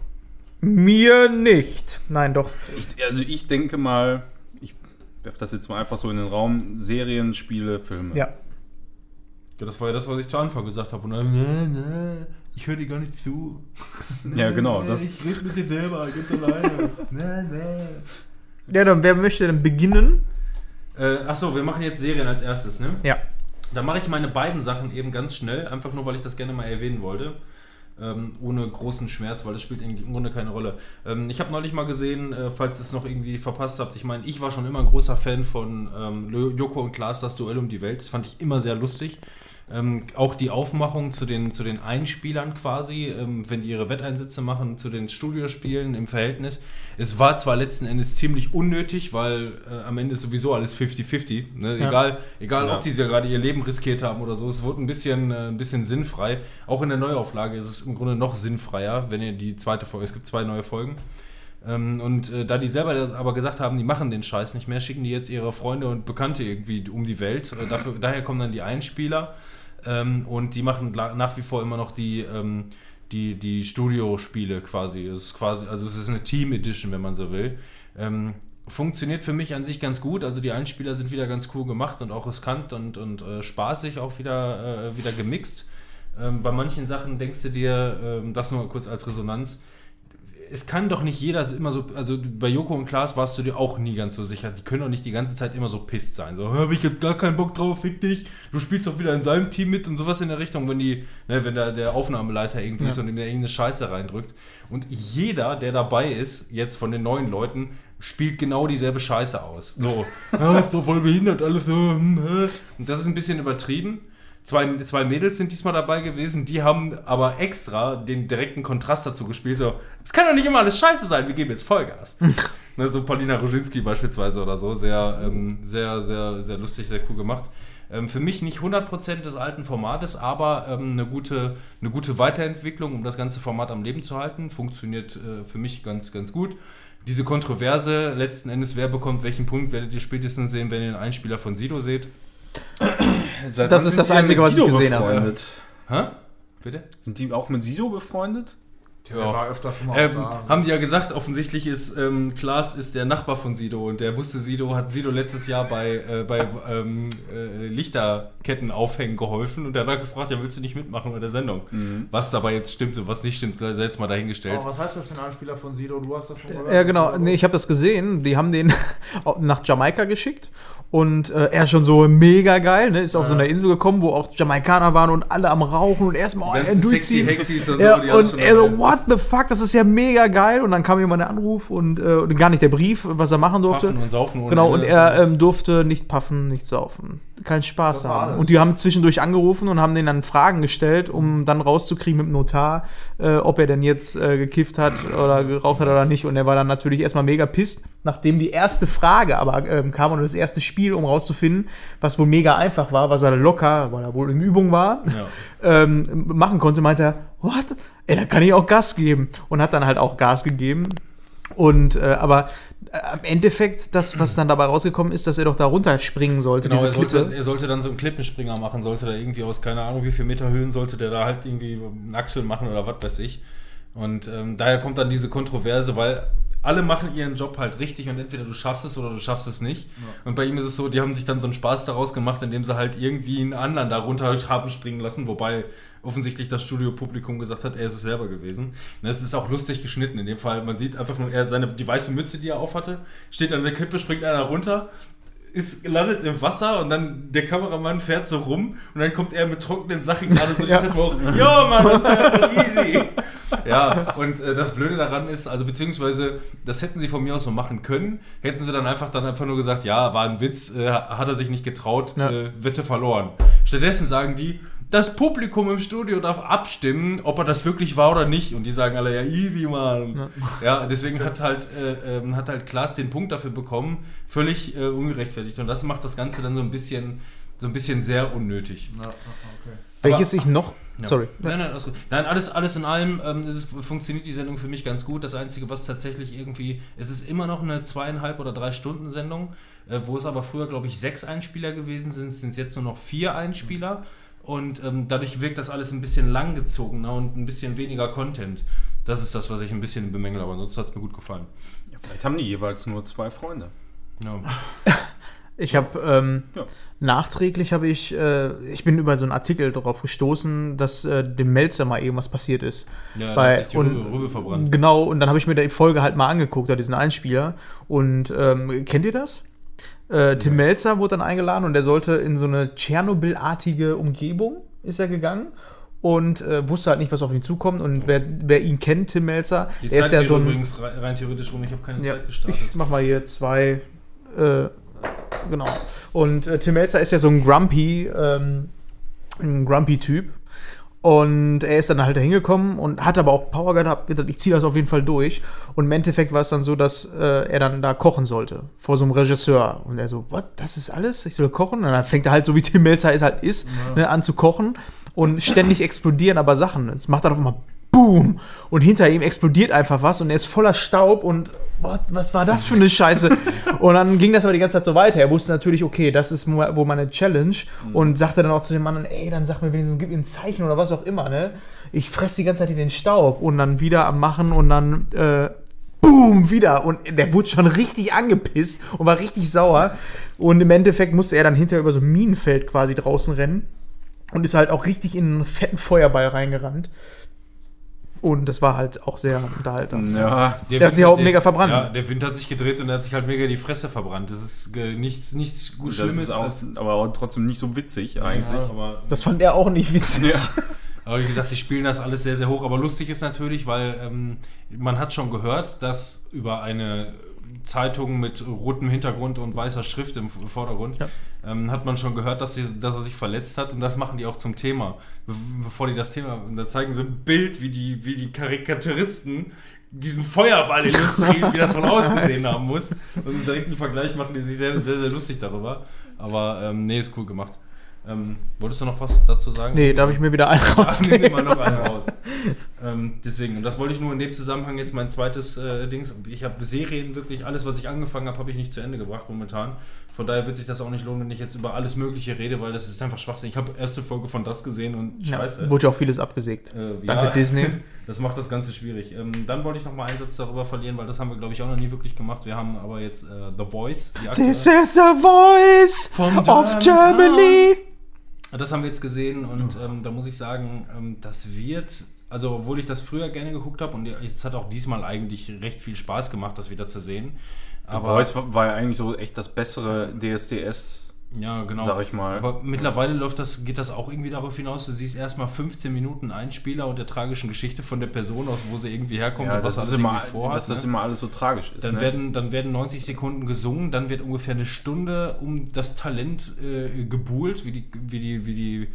Mir nicht. Nein, doch. Ich, also ich denke mal, ich werfe das jetzt mal einfach so in den Raum, Serien, Spiele, Filme. Ja. Ja, das war ja das, was ich zu Anfang gesagt habe. Und dann, nee, nee, ich höre dir gar nicht zu. Ja, genau, das- ich rede mit dir selber, ganz alleine. nee, nee. Ja, dann wer möchte denn beginnen? Äh, achso, wir machen jetzt Serien als erstes, ne? Ja. Da mache ich meine beiden Sachen eben ganz schnell, einfach nur, weil ich das gerne mal erwähnen wollte. Ähm, ohne großen Schmerz, weil das spielt im Grunde keine Rolle. Ähm, ich habe neulich mal gesehen, äh, falls ihr es noch irgendwie verpasst habt, ich meine, ich war schon immer ein großer Fan von ähm, Joko und Klaas, das Duell um die Welt. Das fand ich immer sehr lustig. Ähm, auch die Aufmachung zu den, zu den Einspielern quasi, ähm, wenn die ihre Wetteinsätze machen, zu den Studiospielen im Verhältnis. Es war zwar letzten Endes ziemlich unnötig, weil äh, am Ende ist sowieso alles 50-50. Ne? Ja. Egal, egal Ja. ob die ja gerade ihr Leben riskiert haben oder so. Es wurde ein bisschen, äh, ein bisschen sinnfrei. Auch in der Neuauflage ist es im Grunde noch sinnfreier, wenn ihr die zweite Folge, es gibt zwei neue Folgen. Ähm, und äh, da die selber das aber gesagt haben, die machen den Scheiß nicht mehr, schicken die jetzt ihre Freunde und Bekannte irgendwie um die Welt. Äh, dafür, daher kommen dann die Einspieler ähm, und die machen nach wie vor immer noch die, ähm, die, die Studiospiele quasi. Es ist quasi. Also es ist eine Team Edition, wenn man so will. Ähm, funktioniert für mich an sich ganz gut. Also die Einspieler sind wieder ganz cool gemacht und auch riskant und, und äh, spaßig auch wieder, äh, wieder gemixt. Ähm, bei manchen Sachen denkst du dir, ähm, das nur kurz als Resonanz, es kann doch nicht jeder immer so, also bei Joko und Klaas warst du dir auch nie ganz so sicher. Die können doch nicht die ganze Zeit immer so pisst sein. So, habe ich jetzt gar keinen Bock drauf, fick dich. Du spielst doch wieder in seinem Team mit und sowas in der Richtung, wenn die, ne, wenn da der Aufnahmeleiter irgendwie ist und in der irgendeine Scheiße reindrückt. Und jeder, der dabei ist, jetzt von den neuen Leuten, spielt genau dieselbe Scheiße aus. So, ah, ist doch voll behindert, alles so. hm. Und das ist ein bisschen übertrieben. Zwei, zwei Mädels sind diesmal dabei gewesen, die haben aber extra den direkten Kontrast dazu gespielt. So, es kann doch nicht immer alles scheiße sein, wir geben jetzt Vollgas. ne, so Paulina Roginski beispielsweise oder so, sehr, ähm, sehr, sehr, sehr lustig, sehr cool gemacht. Ähm, für mich nicht 100% des alten Formates, aber ähm, eine, gute, eine gute Weiterentwicklung, um das ganze Format am Leben zu halten. Funktioniert äh, für mich ganz, ganz gut. Diese Kontroverse, letzten Endes, wer bekommt welchen Punkt, werdet ihr spätestens sehen, wenn ihr den Einspieler von Sido seht. Seit Das ist das Einzige, was ich Sido gesehen habe. befreundet? Hä? Bitte? Sind die auch mit Sido befreundet? Der war öfter schon mal Ähm, da. haben die ja gesagt, offensichtlich ist ähm, Klaas ist der Nachbar von Sido und der wusste Sido, hat Sido letztes Jahr bei, äh, bei ähm, äh, Lichterketten aufhängen geholfen und der hat dann gefragt, ja, willst du nicht mitmachen bei der Sendung? Was dabei jetzt stimmt und was nicht stimmt, sei jetzt mal dahingestellt. Aber was heißt das für ein Anspieler von Sido? Du hast davon gehört? Ja, genau. Nee, ich habe das gesehen. Die haben den nach Jamaika geschickt. Und äh, er ist schon so mega geil, ne? Ist auf so einer Insel gekommen, wo auch Jamaikaner waren und alle am Rauchen und erstmal oh, er durchziehen. sexy Hexis und ja, so, die alles und er so, what the fuck, das ist ja mega geil. Und dann kam immer der Anruf und äh, und gar nicht der Brief, was er machen durfte. Puffen und saufen Genau, und er ähm, durfte nicht puffen, nicht saufen. Keinen Spaß haben. Und die haben zwischendurch angerufen und haben denen dann Fragen gestellt, um dann rauszukriegen mit dem Notar, äh, ob er denn jetzt äh, gekifft hat oder geraucht hat oder nicht. Und er war dann natürlich erstmal mega pisst, nachdem die erste Frage aber ähm, kam und das erste Spiel, um rauszufinden, was wohl mega einfach war, was er locker, weil er wohl in Übung war, Ja. ähm, machen konnte, meinte er, what? Ey, da kann ich auch Gas geben. Und hat dann halt auch Gas gegeben. Und äh, aber äh, im Endeffekt, das, was dann dabei rausgekommen ist, dass er doch da runterspringen sollte, Genau, diese er sollte, Klippe. er sollte dann so einen Klippenspringer machen, sollte da irgendwie aus, keine Ahnung, wie viel Meter Höhen sollte der da halt irgendwie einen Achsel machen oder was weiß ich. Und ähm, daher kommt dann diese Kontroverse, weil alle machen ihren Job halt richtig und entweder du schaffst es oder du schaffst es nicht. Und bei ihm ist es so, die haben sich dann so einen Spaß daraus gemacht, indem sie halt irgendwie einen anderen da runter haben springen lassen, wobei offensichtlich das Studiopublikum gesagt hat, er ist es selber gewesen. Und Es ist auch lustig geschnitten in dem Fall. Man sieht einfach nur, er seine, die weiße Mütze, die er aufhatte, steht an der Kippe, springt einer runter, ist, landet im Wasser und dann der Kameramann fährt so rum und dann kommt er mit trockenen Sachen gerade so die Treppe hoch. Jo, Mann, ja easy. Ja, und äh, das Blöde daran ist, also beziehungsweise, das hätten sie von mir aus so machen können, hätten sie dann einfach dann einfach nur gesagt, ja, war ein Witz, äh, hat er sich nicht getraut, Ja. äh, Wette verloren. Stattdessen sagen die, das Publikum im Studio darf abstimmen, ob er das wirklich war oder nicht. Und die sagen alle, ja, Ivi, Mann. Ja, deswegen hat halt, äh, ähm, hat halt Klaas den Punkt dafür bekommen, völlig äh, ungerechtfertigt. Und das macht das Ganze dann so ein bisschen, so ein bisschen sehr unnötig. Welches ich noch. Ja. Sorry. Nein, nein, alles gut. Nein, alles, alles in allem ähm, ist es, funktioniert die Sendung für mich ganz gut. Das Einzige, was tatsächlich irgendwie, es ist immer noch eine zweieinhalb oder drei Stunden Sendung, äh, wo es aber früher, glaube ich, sechs Einspieler gewesen sind, sind es jetzt nur noch vier Einspieler. Und ähm, dadurch wirkt das alles ein bisschen langgezogener und ein bisschen weniger Content. Das ist das, was ich ein bisschen bemängel, aber sonst hat es mir gut gefallen. Ja, vielleicht haben die jeweils nur zwei Freunde. Ja. Ich habe ähm, Ja. nachträglich habe ich, äh, ich bin über so einen Artikel darauf gestoßen, dass äh, dem Melzer mal irgendwas passiert ist. Ja, Bei- hat sich die und- Rübe, Rübe verbrannt. Genau, und dann habe ich mir die Folge halt mal angeguckt, da diesen Einspieler. Und ähm, kennt ihr das? Äh, Tim Melzer wurde dann eingeladen und der sollte in so eine Tschernobyl-artige Umgebung, ist er gegangen. Und äh, wusste halt nicht, was auf ihn zukommt. Und wer, wer ihn kennt, Tim Melzer, Die der Zeit ist ja so ein. übrigens rein, rein theoretisch rum. Ich habe keine Ja, Zeit gestartet. ich mach mal hier zwei. Äh, genau. Und äh, Tim Melzer ist ja so ein Grumpy, ähm, ein Grumpy-Typ. Und er ist dann halt da hingekommen und hat aber auch Power gehabt, gedacht, ich ziehe das auf jeden Fall durch. Und im Endeffekt war es dann so, dass äh, er dann da kochen sollte, vor so einem Regisseur. Und er so, was, das ist alles? Ich soll kochen? Und dann fängt er halt, so wie Tim Melzer es halt ist, ne, an zu kochen. Und ständig explodieren aber Sachen. Es macht dann auf einmal Boom! Und hinter ihm explodiert einfach was und er ist voller Staub und what, was war das für eine Scheiße? und dann ging das aber die ganze Zeit so weiter. Er wusste natürlich, okay, das ist wohl meine Challenge und sagte dann auch zu dem Mann, ey, dann sag mir wenigstens, gib mir ein Zeichen oder was auch immer, ne? Ich fresse die ganze Zeit in den Staub und dann wieder am Machen und dann, äh, Boom, wieder. Und der wurde schon richtig angepisst und war richtig sauer. Und im Endeffekt musste er dann hinterher über so ein Minenfeld quasi draußen rennen und ist halt auch richtig in einen fetten Feuerball reingerannt. Und das war halt auch sehr unterhaltsam. Ja, Der hat sich auch mega verbrannt. Ja, der Wind hat sich gedreht und er hat sich halt mega die Fresse verbrannt. Das ist nichts, nichts gut Schlimmes. ist auch, als- aber auch trotzdem nicht so witzig eigentlich. Ja, aber, Das fand er auch nicht witzig. Ja. aber wie gesagt, die spielen das alles sehr, sehr hoch. Aber lustig ist natürlich, weil ähm, man hat schon gehört, dass über eine Zeitung mit rotem Hintergrund und weißer Schrift im Vordergrund Ja. ähm, hat man schon gehört, dass, sie, dass er sich verletzt hat und das machen die auch zum Thema. Be bevor die das Thema, und da zeigen sie ein Bild, wie die, wie die Karikaturisten diesen Feuerball illustrieren, wie das von ausgesehen haben muss. Und im direkten Vergleich machen die sich sehr, sehr, sehr lustig darüber. Aber ähm, nee, ist cool gemacht. Ähm, wolltest du noch was dazu sagen? Nee, darf ich mir wieder einen Ach, nimm rausnehmen? mal noch einen raus. ähm, deswegen, und das wollte ich nur in dem Zusammenhang jetzt mein zweites äh, Dings. Ich habe Serien wirklich, alles, was ich angefangen habe, habe ich nicht zu Ende gebracht momentan. Von daher wird sich das auch nicht lohnen, wenn ich jetzt über alles Mögliche rede, weil das ist einfach Schwachsinn. Ich habe erste Folge von das gesehen und scheiße. Ja, wurde ja auch vieles abgesägt. Äh, Danke, Disney. Das macht das Ganze schwierig. Ähm, dann wollte ich noch mal einen Satz darüber verlieren, weil das haben wir, glaube ich, auch noch nie wirklich gemacht. Wir haben aber jetzt äh, The Voice. This is the voice of German Germany. Das haben wir jetzt gesehen und ähm, da muss ich sagen, ähm, das wird, also obwohl ich das früher gerne geguckt habe und jetzt hat auch diesmal eigentlich recht viel Spaß gemacht, das wieder zu sehen. The Voice war, war ja eigentlich so echt das bessere DSDS. Ja, genau. Sag ich mal. Aber mittlerweile läuft das, geht das auch irgendwie darauf hinaus, du siehst erstmal 15 Minuten Einspieler und der tragischen Geschichte von der Person aus, wo sie irgendwie herkommt Ja, und was das alles immer, vorhat. dass das ne? immer alles so tragisch ist. Dann, ne? werden, dann werden 90 Sekunden gesungen, dann wird ungefähr eine Stunde um das Talent äh, gebuhlt, wie die, wie die, wie die,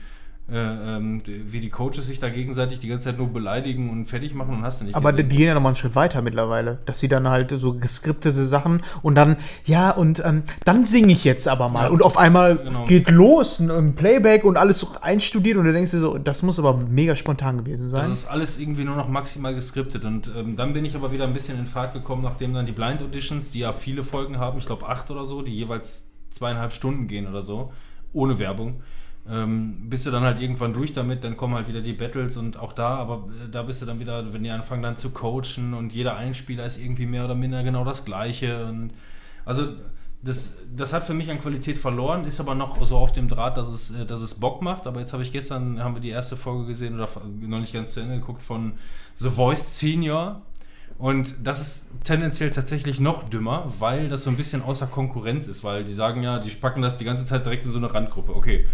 äh, ähm, wie die Coaches sich da gegenseitig die ganze Zeit nur beleidigen und fertig machen und hast du nicht Aber die, gesehen. die gehen ja nochmal einen Schritt weiter mittlerweile. Dass sie dann halt so geskriptete Sachen und dann, ja, und ähm, dann singe ich jetzt aber mal. Ja, und auf einmal genau. geht los, ein, Playback und alles so einstudiert und du denkst dir so, das muss aber mega spontan gewesen Das sein. ist alles irgendwie nur noch maximal geskriptet. Und ähm, dann bin ich aber wieder ein bisschen in Fahrt gekommen, nachdem dann die Blind Auditions, die ja viele Folgen haben, ich glaube acht oder so, die jeweils zweieinhalb Stunden gehen oder so, ohne Werbung. Ähm, bist du dann halt irgendwann durch damit, dann kommen halt wieder die Battles und auch da, aber äh, da bist du dann wieder, wenn die anfangen dann zu coachen und jeder Einspieler ist irgendwie mehr oder minder genau das gleiche. Und also das, das hat für mich an Qualität verloren, ist aber noch so auf dem Draht, dass es, äh, dass es Bock macht. Aber jetzt habe ich gestern, haben wir die erste Folge gesehen oder noch nicht ganz zu Ende geguckt von The Voice Senior. Und das ist tendenziell tatsächlich noch dümmer, weil das so ein bisschen außer Konkurrenz ist, weil die sagen ja, die packen das die ganze Zeit direkt in so eine Randgruppe. Okay,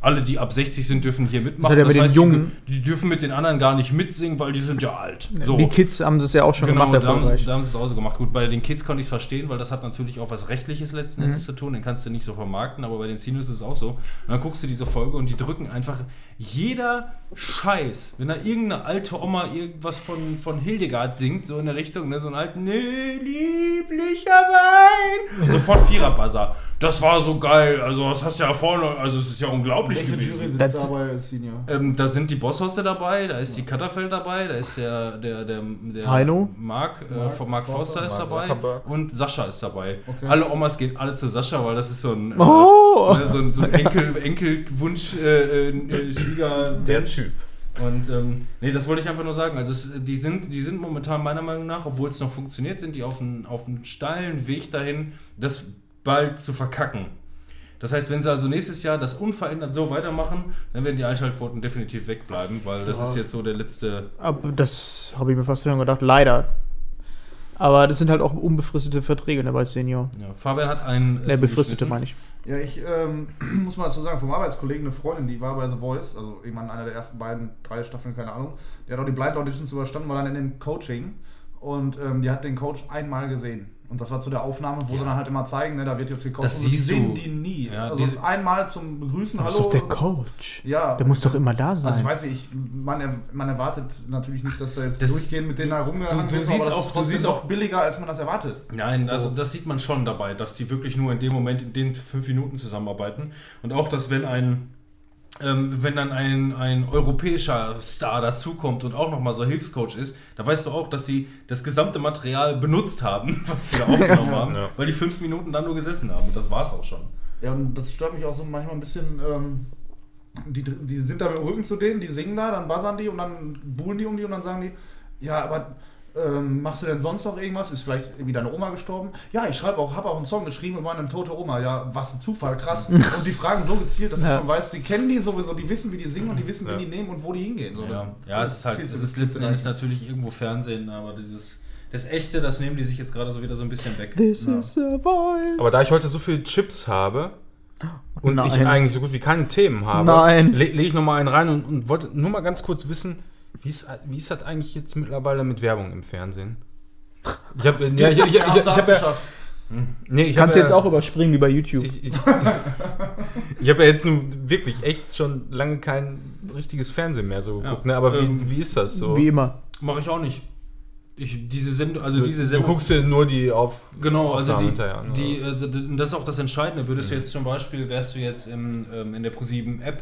alle, die ab 60 sind, dürfen hier mitmachen. Der mit den die, Jungen- die dürfen mit den anderen gar nicht mitsingen, weil die sind ja alt. So. Die Kids haben es ja auch schon Genau, gemacht, da haben, sie, erfolgreich. da haben sie es auch so gemacht. Gut, bei den Kids konnte ich es verstehen, weil das hat natürlich auch was Rechtliches letzten Mhm. Endes zu tun. Den kannst du nicht so vermarkten, aber bei den Seniors ist es auch so. Und dann guckst du diese Folge und die drücken einfach jeder Scheiß. Wenn da irgendeine alte Oma irgendwas von, von Hildegard singt, so in der Richtung, ne, so ein alten, ne, lieblicher Wein. Sofort Vierer-Buzzer. Das war so geil. Also, das hast du ja vorne, also, es ist ja unglaublich Welche gewesen. Jury sitzt Das- da bei Senior? Ähm, da sind die Bosshoste dabei, da ist die Katterfeld dabei, da ist der, der, der, der Heino? Mark, äh, Mark von Mark Forster ist Mark dabei Zuckerberg. und Sascha ist dabei. Okay. Alle Omas gehen alle zu Sascha, weil das ist so ein, äh, Oh! ne, so ein, so ein Enkel, Enkelwunsch, äh, äh, Schwieger. Der Typ. Und ähm, nee, das wollte ich einfach nur sagen. Also es, die, sind, die sind momentan meiner Meinung nach, obwohl es noch funktioniert, sind die auf einem auf einem steilen Weg dahin, das bald zu verkacken. Das heißt, wenn sie also nächstes Jahr das unverändert so weitermachen, dann werden die Einschaltquoten definitiv wegbleiben, weil das ist jetzt so der letzte. Aber das habe ich mir fast schon gedacht, leider. Aber das sind halt auch unbefristete Verträge ne, bei Senior. Ja, Fabian hat einen. äh, Ne, befristete meine ich. Ja, ich ähm, muss mal dazu sagen, vom Arbeitskollegen eine Freundin, die war bei The Voice, also irgendwann einer der ersten beiden, drei Staffeln, keine Ahnung. Die hat auch die Blind Auditions überstanden, war dann in dem Coaching und ähm, die hat den Coach einmal gesehen. Und das war zu der Aufnahme, wo Ja. sie dann halt immer zeigen, ne, da wird jetzt gekocht. Das siehst sehen du. die nie. Ja, also einmal zum Begrüßen, Das ist hallo. doch der Coach. Ja. Der muss doch immer da sein. Also ich weiß nicht, ich, man, er- man erwartet natürlich nicht, dass da jetzt Das- durchgehen mit denen da rumgehangen du wird, siehst auch- ist du siehst auch auch- billiger, als man das erwartet. Nein, So. also das sieht man schon dabei, dass die wirklich nur in dem Moment in den fünf Minuten zusammenarbeiten. Und auch, dass wenn ein, ähm, wenn dann ein, ein europäischer Star dazukommt und auch nochmal so Hilfscoach ist, da weißt du auch, dass sie das gesamte Material benutzt haben, was sie da aufgenommen haben, Ja. weil die fünf Minuten dann nur gesessen haben. Und das war's auch schon. Ja, und das stört mich auch so manchmal ein bisschen. Ähm, die, die sind da mit dem Rücken zu denen, die singen da, dann buzzern die und dann buhlen die um die und dann sagen die, ja, aber ähm, machst du denn sonst noch irgendwas? Ist vielleicht irgendwie deine Oma gestorben? Ja, ich schreibe auch, habe auch einen Song geschrieben über eine tote Oma. Ja, was ein Zufall, krass. und die fragen so gezielt, dass du Ja. schon weißt, die kennen die sowieso, die wissen, wie die singen und die wissen, Ja. wie die nehmen und wo die hingehen. So, Ja, das ja es ist halt, es ist letzten Endes klitzeklein. natürlich irgendwo Fernsehen, aber dieses, das Echte, das nehmen die sich jetzt gerade so wieder so ein bisschen weg. This Ja. is a voice. Aber da ich heute so viele Chips habe und ich Nein. eigentlich so gut wie keine Themen habe, lege ich nochmal einen rein und, und wollte nur mal ganz kurz wissen, wie ist, wie ist das eigentlich jetzt mittlerweile mit Werbung im Fernsehen? Ich habe ja, ich, ich, ich, ich, ich hab ja, abgeschafft. nee, ich Kannst hab du jetzt ja, auch überspringen wie bei YouTube. Ich, ich, ich habe ja jetzt nun wirklich echt schon lange kein richtiges Fernsehen mehr so geguckt, Ja, ne? aber ähm, wie, wie ist das so? Wie immer. Mache ich auch nicht. Ich, diese Sendung, also du, diese du Sendung. guckst dir nur die auf Genau, also die, die, also das ist auch das Entscheidende. Würdest du jetzt zum Beispiel, wärst du jetzt im, ähm, in der ProSieben-App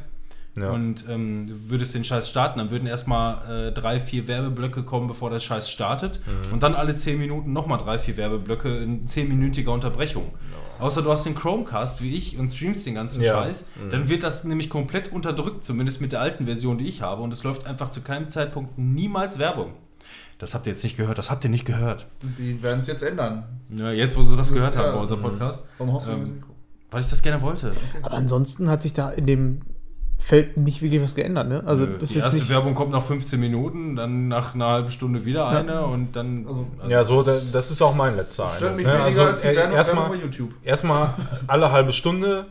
ja. und ähm, würdest den Scheiß starten, dann würden erstmal äh, drei, vier Werbeblöcke kommen, bevor der Scheiß startet. Mhm. Und dann alle zehn Minuten nochmal drei, vier Werbeblöcke in zehnminütiger Unterbrechung. Außer du hast den Chromecast wie ich und streamst den ganzen Ja. Scheiß, Mhm. dann wird das nämlich komplett unterdrückt, zumindest mit der alten Version, die ich habe. Und es läuft einfach zu keinem Zeitpunkt niemals Werbung. Das habt ihr jetzt nicht gehört, das habt ihr nicht gehört. Die werden es jetzt ändern. Ja, jetzt, wo sie das gehört haben Ja. bei unserem Podcast. Warum hast du Ähm? Weil ich das gerne wollte. Aber ansonsten hat sich da in dem Feld nicht wirklich was geändert, ne? Also Nö, das die ist erste nicht, Werbung kommt nach 15 Minuten, dann nach einer halben Stunde wieder eine und dann. Also- ja, so, da- das ist auch mein letzter Das stört Eindruck, mich ne? weniger Also, als die äh, Werbung erstmal bei YouTube. erstmal alle halbe Stunde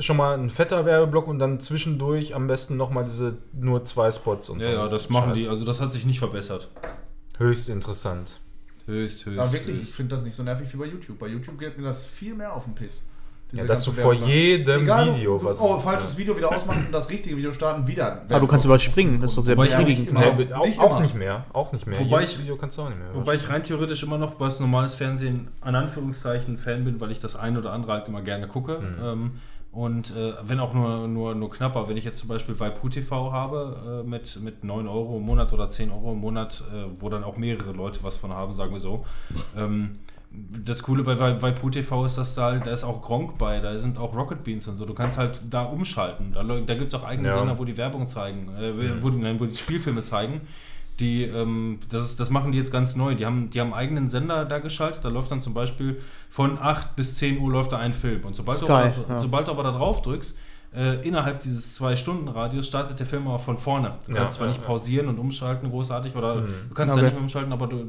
schon mal ein fetter Werbeblock und dann zwischendurch am besten nochmal diese nur zwei Spots und ja, so. ja, das machen Scheiß. die. Also das hat sich nicht verbessert. Höchst interessant. Höchst, höchst. Aber wirklich, höchst. ich finde das nicht so nervig wie bei YouTube. Bei YouTube geht mir das viel mehr auf den Piss. Ja, dass du vor jedem Egal, Video du, was. Oh, falsches Video wieder ausmachen und das richtige Video starten, wieder. aber du kannst überspringen, das ist doch sehr befriedigend. immer- Nee, Nicht auch, auch nicht mehr. Auch nicht mehr. Wobei Jedes ich- Video kannst du auch nicht mehr. Wobei ich rein theoretisch immer noch, was normales Fernsehen, an Anführungszeichen, Fan bin, weil ich das ein oder andere halt immer gerne gucke. Mhm. Ähm, und äh, wenn auch nur, nur, nur knapper, wenn ich jetzt zum Beispiel Waipu TV habe äh, mit, mit 9 Euro im Monat oder 10 Euro im Monat, äh, wo dann auch mehrere Leute was von haben, sagen wir so, ähm, das Coole bei Waipu TV ist, dass da halt, da ist auch Gronk bei, da sind auch Rocket Beans und so. Du kannst halt da umschalten. Da, da gibt es auch eigene Ja. Sender, wo die Werbung zeigen, äh, wo, die, nein, wo die Spielfilme zeigen. Die, ähm, das, ist, das machen die jetzt ganz neu. Die haben, die haben einen eigenen Sender da geschaltet. Da läuft dann zum Beispiel von 8 bis 10 Uhr läuft da ein Film. Und sobald, Sky, du, aber, ja. sobald du aber da drauf drückst, äh, innerhalb dieses 2-Stunden-Radius startet der Film aber von vorne. Du Ja, kannst zwar ja, nicht ja. pausieren und umschalten großartig, oder du kannst Okay. da nicht mehr umschalten, aber du,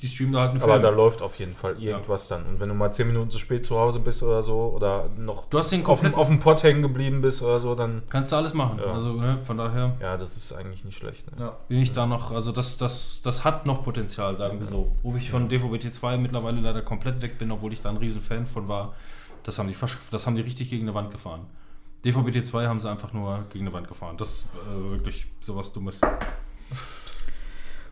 die streamen da halt einen Aber Film. da läuft auf jeden Fall irgendwas dann. Und wenn du mal 10 Minuten zu spät zu Hause bist oder so, oder noch Du hast den auf, auf dem Pott hängen geblieben bist oder so, dann. Kannst du alles machen. Ja. Also ne, von daher Ja, das ist eigentlich nicht schlecht. Ne? Ja. bin ich da noch, also das, das, das hat noch Potenzial, sagen wir so. Wo ich von DVB-T 2 mittlerweile leider komplett weg bin, obwohl ich da ein riesen Fan von war. Das haben die, das haben die richtig gegen eine Wand gefahren. DVB-T 2 haben sie einfach nur gegen eine Wand gefahren. Das ist äh, wirklich sowas Dummes.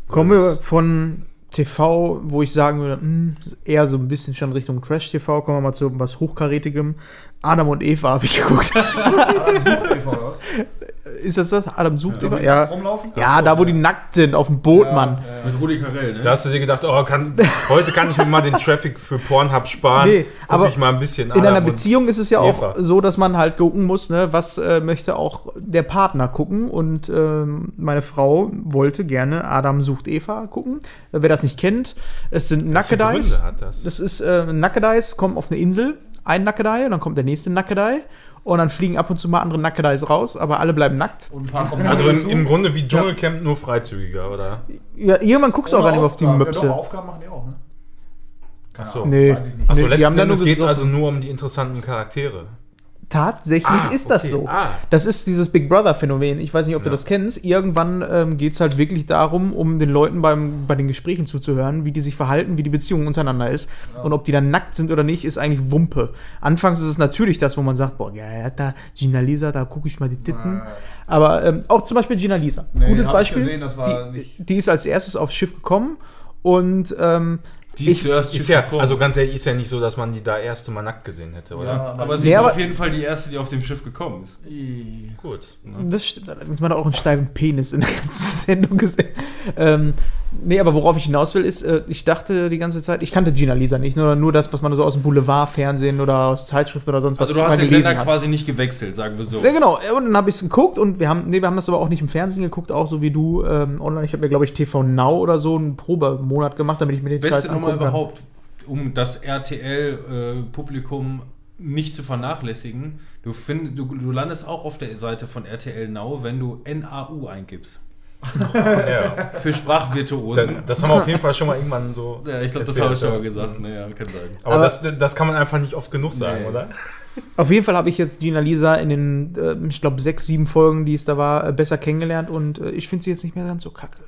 Kommen wir von TV, wo ich sagen würde, mh, eher so ein bisschen schon Richtung Trash-TV, kommen wir mal zu was Hochkarätigem. Adam und Eva habe ich geguckt. Ist das das? Adam sucht Ja. rumlaufen? Ja, Ach so, da wo ja. die nackt sind, auf dem Boot, Mann. Ja, ja. Mit Rudi Carell, ne? Da hast du dir gedacht, oh, kann, heute kann ich mir mal den Traffic für Pornhub sparen. Nee, Guck aber ich mal ein bisschen In einer Adam Beziehung ist es ja auch Eva. so, dass man halt gucken muss, ne, was äh, möchte auch der Partner gucken. Und ähm, meine Frau wollte gerne Adam sucht Eva gucken. Wer das nicht kennt, es sind hat das? Das ist äh, Nackedeis, kommen auf eine Insel, ein Nackedei, und dann kommt der nächste Nackedei. Und dann fliegen ab und zu mal andere Nackedeis raus, aber alle bleiben nackt. Und ein paar kommen Also im, im Grunde wie Dschungelcamp, nur freizügiger, oder? Ja, irgendwann guckst du auch gar nicht mehr auf die. Möpse. Ja, doch, Aufgaben machen die auch, ne? Keine Ach so. Ahnung, Nee. weiß ich nicht. Achso, Nee, die letzten Endes geht es also nur um die interessanten Charaktere. Tatsächlich Ah, ist das okay. so. Ah. Das ist dieses Big Brother-Phänomen. Ich weiß nicht, ob du Ja. das kennst. Irgendwann ähm, geht es halt wirklich darum, um den Leuten beim, bei den Gesprächen zuzuhören, wie die sich verhalten, wie die Beziehung untereinander ist. Und ob die dann nackt sind oder nicht, ist eigentlich Wumpe. Anfangs ist es natürlich das, wo man sagt, boah, ja, ja, da Gina Lisa, da gucke ich mal die Titten. Aber ähm, auch zum Beispiel Gina Lisa. Nee, Gutes Beispiel. gesehen, die, die ist als erstes aufs Schiff gekommen und ähm, Die ist ich- zuerst Ist ja, gekommen. also ganz ehrlich, ist ja nicht so, dass man die da erste Mal nackt gesehen hätte, oder? Ja, aber sie Nee, war aber- auf jeden Fall die erste, die auf dem Schiff gekommen ist. Gut. Das stimmt allerdings. Man hat auch einen steifen Penis in der ganzen Sendung gesehen. Ähm, nee, aber worauf ich hinaus will, ist, äh, ich dachte die ganze Zeit, ich kannte Gina Lisa nicht, nur, nur das, was man so aus dem Boulevard-Fernsehen oder aus Zeitschriften oder sonst was Also du hast den Sender hat. quasi nicht gewechselt, sagen wir so. Ja, genau. Und dann habe ich es geguckt und wir haben, nee, wir haben das aber auch nicht im Fernsehen geguckt, auch so wie du ähm, online. Ich habe mir, glaube ich, TV Now oder so einen Probemonat gemacht, damit ich mir den Beste Scheiß Nummer kann. überhaupt, um das RTL-Publikum nicht zu vernachlässigen. Du, find, du, du landest auch auf der Seite von RTL Now, wenn du NAU eingibst. Ja. Für Sprachvirtuosen. Das, das haben wir auf jeden Fall schon mal irgendwann so. ja, ich glaube, das habe ich schon mal gesagt. Naja, kann sein. Aber, Aber- das, das kann man einfach nicht oft genug sagen, Nee. oder? Auf jeden Fall habe ich jetzt Gina Lisa in den, äh, ich glaube, sechs, sieben Folgen, die es da war, äh, besser kennengelernt und äh, ich finde sie jetzt nicht mehr ganz so kacke.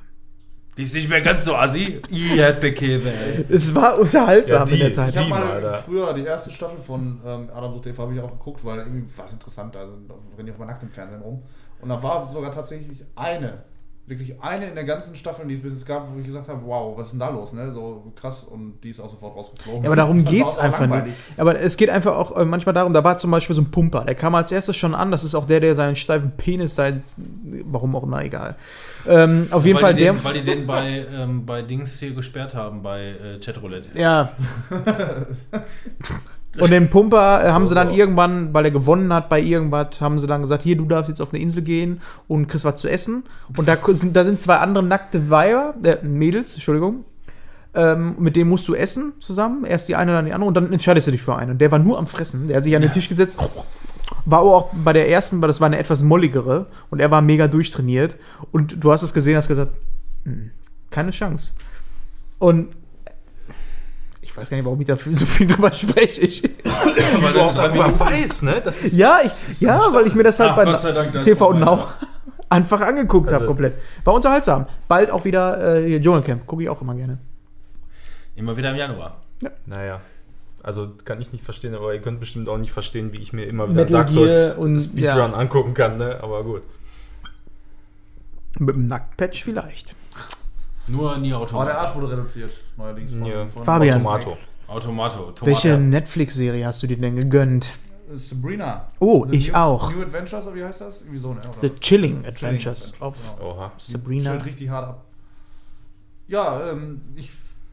Die ist nicht mehr ganz so assi. I hat bekäme, ey. Es war unterhaltsam Ja, die- in der Zeit. Ich habe Die mal da. früher die erste Staffel von ähm, Adam sucht TV habe ich auch geguckt, weil irgendwie war es interessant. Also rennen die auch mal nackt im Fernsehen rum. Und da war sogar tatsächlich eine, wirklich eine in der ganzen Staffel, die es bis jetzt gab, wo ich gesagt habe, wow, was ist denn da los? Ne? So krass und die ist auch sofort rausgeflogen. Ja, aber darum geht's es einfach langweilig. nicht. Aber es geht einfach auch äh, manchmal darum, da war zum Beispiel so ein Pumper, der kam als erstes schon an, das ist auch der, der seinen steifen Penis ins- warum auch immer, egal. Ähm, auf jeden weil Fall die der. den, Weil die den bei, ähm, bei Dings hier gesperrt haben, bei äh, Chatroulette. ja. Und den Pumper äh, haben sie dann so. irgendwann, weil er gewonnen hat bei irgendwas, haben sie dann gesagt, hier, du darfst jetzt auf eine Insel gehen und kriegst was zu essen. Und da sind, da sind zwei andere nackte Weiber, äh, Mädels, Entschuldigung, ähm, mit dem musst du essen zusammen. Erst die eine, dann die andere und dann entscheidest du dich für einen. Und der war nur am Fressen. Der hat sich an den Tisch gesetzt. War aber auch bei der ersten, weil das war eine etwas molligere und er war mega durchtrainiert. Und du hast es gesehen, hast gesagt, "Hm, keine Chance. Und ich weiß gar nicht, warum ich dafür so viel drüber spreche. Ich, Weil du auch darüber weißt, ne? Das ist ja, ich, ja, weil ich mir das halt Ach, bei Dank, TV Now einfach angeguckt habe Also- komplett. War unterhaltsam. Bald auch wieder äh, Dschungelcamp. Gucke ich auch immer gerne. Immer wieder im Januar. Naja. Also kann ich nicht verstehen, aber ihr könnt bestimmt auch nicht verstehen, wie ich mir immer wieder Metal Dark Souls Gear und- Speedrun ja. angucken kann, ne? Aber gut. Mit dem Nacktpatch vielleicht. Nur nie Aber der Automato. Arsch wurde reduziert, neuerdings. von- Ja. von- Fabian. Tomato. Automato. Tomate. Welche Netflix-Serie hast du dir denn gegönnt? Sabrina. Oh, The ich New, auch. New Adventures, oder wie heißt das? Irgendwie so, ne? The was? Chilling Adventures. Adventures, Auf genau. Oha. Sabrina. Chillt richtig hart ab. Ja, ähm, ich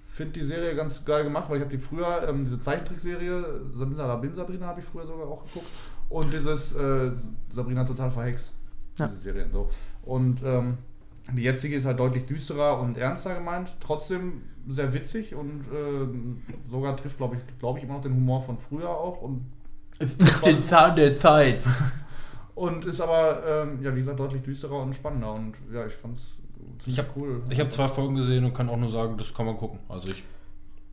finde die Serie ganz geil gemacht, weil ich habe die früher, ähm, diese Zeichentrickserie, Simsalabim Sabrina habe ich früher sogar auch geguckt. Und dieses äh, Sabrina total verhext. Ja. Diese Serien so. Und ähm, die jetzige ist halt deutlich düsterer und ernster gemeint, trotzdem sehr witzig und ähm, sogar trifft, glaube ich, glaube ich, immer noch den Humor von früher auch und Es trifft den Zahn der Zeit. und ist aber, ähm, ja, wie gesagt, deutlich düsterer und spannender. Und ja, ich fand's ziemlich Ich hab- cool. Ich habe zwei Folgen gesehen und kann auch nur sagen, das kann man gucken. Also ich.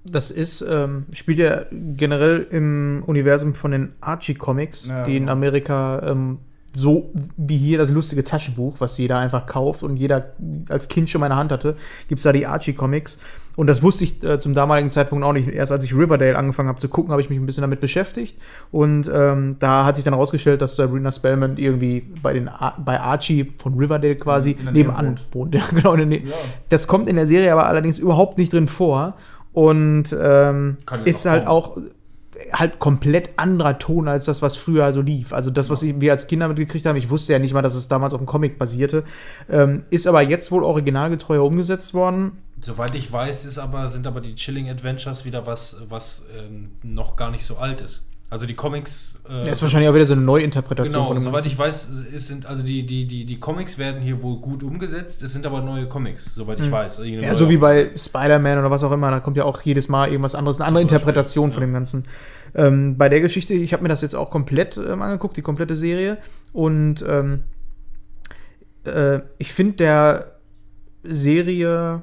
Das ist, ähm, spielt ja generell im Universum von den Archie-Comics, Ja, die in genau. Amerika ähm, so wie hier das lustige Taschenbuch, was jeder einfach kauft und jeder als Kind schon mal in der Hand hatte, gibt es da die Archie-Comics. Und das wusste ich äh, zum damaligen Zeitpunkt auch nicht. Erst als ich Riverdale angefangen habe zu gucken, habe ich mich ein bisschen damit beschäftigt. Und ähm, da hat sich dann herausgestellt, dass Sabrina Spellman irgendwie bei, den Ar bei Archie von Riverdale quasi nebenan wohnt. Ja, genau, Nähe. Ja. Das kommt in der Serie aber allerdings überhaupt nicht drin vor. Und ähm, ist halt kommen. auch halt komplett anderer Ton als das, was früher so lief. Also das, was wir als Kinder mitgekriegt haben, ich wusste ja nicht mal, dass es damals auf einem Comic basierte, ähm, ist aber jetzt wohl originalgetreuer umgesetzt worden. Soweit ich weiß, ist aber, sind aber die Chilling Adventures wieder was, was ähm, noch gar nicht so alt ist. Also die Comics. Äh, Das ist wahrscheinlich auch wieder so eine Neuinterpretation Genau, dem soweit ich weiß, es sind also die, die, die, die Comics werden hier wohl gut umgesetzt, es sind aber neue Comics, soweit ich weiß. Irgendeine Hm. Ja, so wie bei Spider-Man oder was auch immer, da kommt ja auch jedes Mal irgendwas anderes, eine andere Zum Beispiel, Interpretation von ja. dem Ganzen. Ähm, bei der Geschichte, ich habe mir das jetzt auch komplett ähm, angeguckt, die komplette Serie. Und ähm, äh, ich finde, der Serie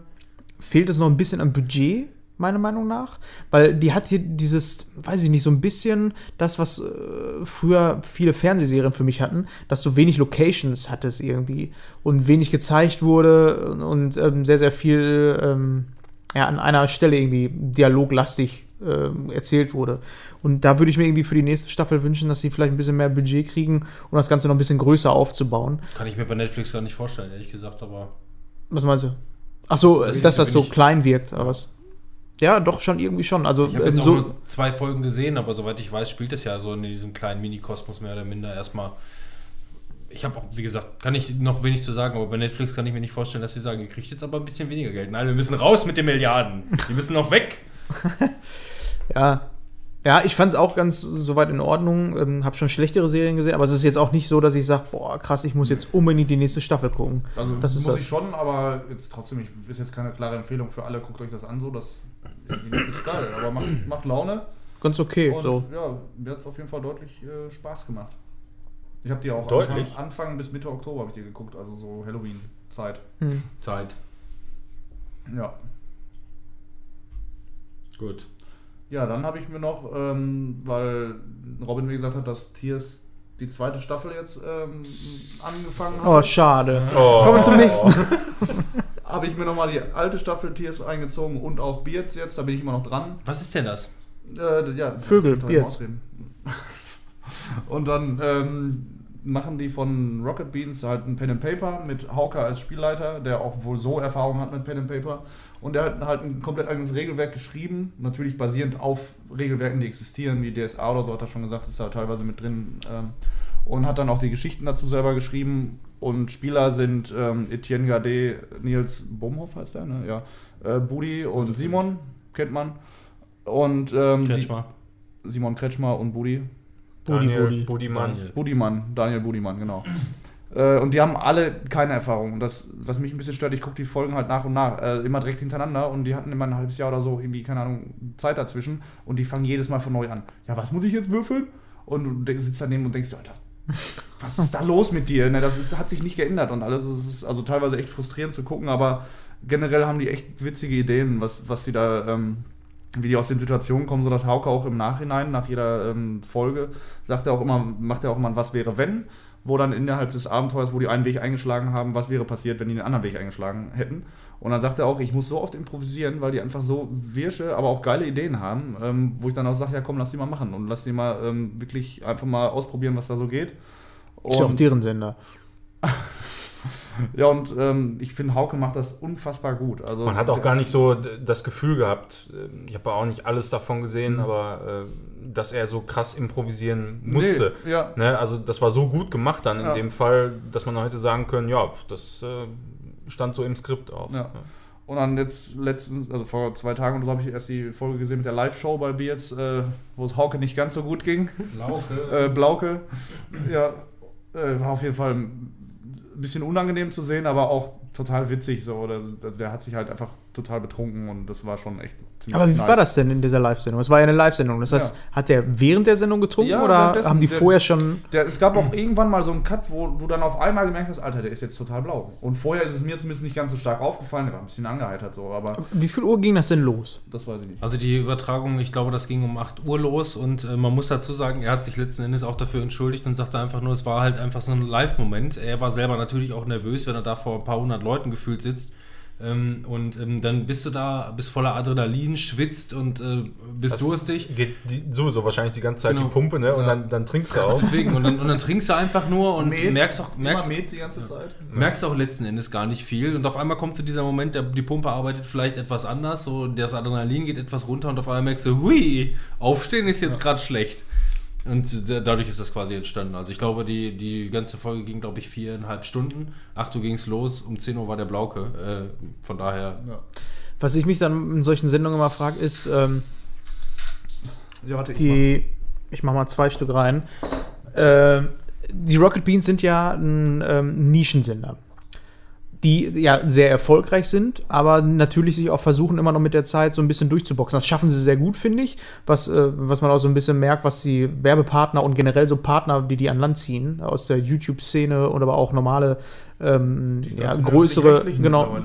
fehlt es noch ein bisschen am Budget, meiner Meinung nach. Weil die hat hier dieses, weiß ich nicht, so ein bisschen das, was äh, früher viele Fernsehserien für mich hatten, dass du wenig Locations hattest irgendwie und wenig gezeigt wurde und, und ähm, sehr, sehr viel ähm, ja, an einer Stelle irgendwie dialoglastig ähm, erzählt wurde. Und da würde ich mir irgendwie für die nächste Staffel wünschen, dass sie vielleicht ein bisschen mehr Budget kriegen, um das Ganze noch ein bisschen größer aufzubauen. Kann ich mir bei Netflix gar nicht vorstellen, ehrlich gesagt, aber. Was meinst du? Ach so, Das- dass das so klein wirkt, oder was? Ja, doch schon irgendwie schon. Also Ich habe ähm, jetzt so, nur zwei Folgen gesehen, aber soweit ich weiß, spielt es ja so in diesem kleinen Mini-Kosmos mehr oder minder erstmal. Ich habe auch, wie gesagt, kann ich noch wenig zu sagen, aber bei Netflix kann ich mir nicht vorstellen, dass sie sagen, ihr kriegt jetzt aber ein bisschen weniger Geld. Nein, wir müssen raus mit den Milliarden. Die müssen noch weg. ja. Ja, ich fand es auch ganz soweit in Ordnung. Ähm, hab schon schlechtere Serien gesehen, aber es ist jetzt auch nicht so, dass ich sage, boah, krass, ich muss jetzt unbedingt die nächste Staffel gucken. Also Das ist muss das. ich schon, aber jetzt trotzdem, ich, ist jetzt keine klare Empfehlung für alle, guckt euch das an, so, das ist geil, aber macht, macht Laune Ganz okay. und so. ja, mir hat es auf jeden Fall deutlich äh, Spaß gemacht. Ich habe die auch Deutlich? Anfang, Anfang bis Mitte Oktober habe ich die geguckt, also so Halloween-Zeit. Hm. Zeit. Ja. Gut. Ja, dann habe ich mir noch, ähm, weil Robin mir gesagt hat, dass Tiers die zweite Staffel jetzt ähm, angefangen hat. Oh, schade. Oh. Kommen wir zum nächsten. habe ich mir nochmal die alte Staffel Tiers eingezogen und auch Beards jetzt, da bin ich immer noch dran. Was ist denn das? Äh, ja, Vögel, Beards. Und dann ähm, machen die von Rocket Beans halt ein Pen and Paper mit Hauker als Spielleiter, der auch wohl so Erfahrung hat mit Pen and Paper. Und der hat halt ein komplett eigenes Regelwerk geschrieben, natürlich basierend auf Regelwerken, die existieren, wie DSA oder so, hat er schon gesagt, ist da teilweise mit drin. Ähm, und hat dann auch die Geschichten dazu selber geschrieben. Und Spieler sind ähm, Etienne Gade, Nils Bomhoff heißt der, ne? Ja. Äh, Budi und Simon, kennt man. Und ähm, Kretschmer. Simon Kretschmer und Budi. Budi, Daniel Budi. Budimann. Daniel. Budimann, Daniel Budimann, genau. äh, und die haben alle keine Erfahrung. Und das, was mich ein bisschen stört, ich gucke die Folgen halt nach und nach, äh, immer direkt hintereinander und die hatten immer ein halbes Jahr oder so, irgendwie, keine Ahnung, Zeit dazwischen und die fangen jedes Mal von neu an. Ja, was muss ich jetzt würfeln? Und du sitzt daneben und denkst dir, Alter, was ist da los mit dir? Ne, das ist, hat sich nicht geändert und alles. Es ist also teilweise echt frustrierend zu gucken, aber generell haben die echt witzige Ideen, was, was sie da, ähm, wie die aus den Situationen kommen, so dass Hauke auch im Nachhinein, nach jeder ähm, Folge, sagt er auch immer, macht er auch immer ein Was wäre wenn, wo dann innerhalb des Abenteuers, wo die einen Weg eingeschlagen haben, was wäre passiert, wenn die den anderen Weg eingeschlagen hätten. Und dann sagt er auch, ich muss so oft improvisieren, weil die einfach so wirsche, aber auch geile Ideen haben, ähm, wo ich dann auch sage, ja komm, lass die mal machen und lass die mal ähm, wirklich einfach mal ausprobieren, was da so geht. Ist ja auch Und- deren Sender. ja, und ähm, ich finde, Hauke macht das unfassbar gut. Also, Man hat auch gar nicht so das Gefühl gehabt, äh, ich habe auch nicht alles davon gesehen, Mhm. aber äh, dass er so krass improvisieren musste. Nee, ja, Ne, also das war so gut gemacht dann in Ja. dem Fall, dass man heute sagen können, ja, das äh, stand so im Skript auch. Ja. Und dann jetzt letztens, also vor zwei Tagen und so habe ich erst die Folge gesehen mit der Live-Show bei Beards, äh, wo es Hauke nicht ganz so gut ging. Laufe. Äh, Blauke. Ja, äh, war auf jeden Fall ein bisschen unangenehm zu sehen, aber auch total witzig. So. Der, der hat sich halt einfach total betrunken und das war schon echt ziemlich Aber wie nice. war das denn in dieser Live-Sendung? Es war ja eine Live-Sendung. Das heißt, Ja. hat der während der Sendung getrunken Ja, oder haben die Der- vorher schon. Der, es gab auch irgendwann mal so einen Cut, wo du dann auf einmal gemerkt hast, Alter, der ist jetzt total blau. Und vorher ist es mir zumindest nicht ganz so stark aufgefallen, der war ein bisschen angeheitert so, aber Wie viel Uhr ging das denn los? das weiß ich nicht. Also die Übertragung, ich glaube, das ging um 8 Uhr los und äh, man muss dazu sagen, er hat sich letzten Endes auch dafür entschuldigt und sagte einfach nur, es war halt einfach so ein Live-Moment. Er war selber natürlich auch nervös, wenn er da vor ein paar hundert Leuten gefühlt sitzt. Ähm, und ähm, dann bist du da, bist voller Adrenalin, schwitzt und äh, bist durstig. Geht die, sowieso wahrscheinlich die ganze Zeit Genau. die Pumpe, ne? Und dann, dann trinkst du auch. Deswegen, und dann, und dann trinkst du einfach nur und merkst auch, merkst, Immer Met die ganze Zeit. merkst auch letzten Endes gar nicht viel. Und auf einmal kommt zu dieser Moment, der, die Pumpe arbeitet vielleicht etwas anders, so das Adrenalin geht etwas runter und auf einmal merkst du, hui, aufstehen ist jetzt gerade schlecht. Und da- dadurch ist das quasi entstanden. Also ich glaube, die, die ganze Folge ging, glaube ich, viereinhalb Stunden. 8 Uhr ging es los, um 10 Uhr war der Blauke. Äh, von daher, Was ich mich dann in solchen Sendungen immer frage, ist, ähm, Ja, warte, ich die. Ich mach mal zwei Stück rein. Ähm, die Rocket Beans sind ja ein ähm, Nischensender. Die ja sehr erfolgreich sind, aber natürlich sich auch versuchen, immer noch mit der Zeit so ein bisschen durchzuboxen. Das schaffen sie sehr gut, finde ich. Was, äh, was man auch so ein bisschen merkt, was die Werbepartner und generell so Partner, die die an Land ziehen, aus der YouTube-Szene oder aber auch normale, ähm, ja, größere, genau.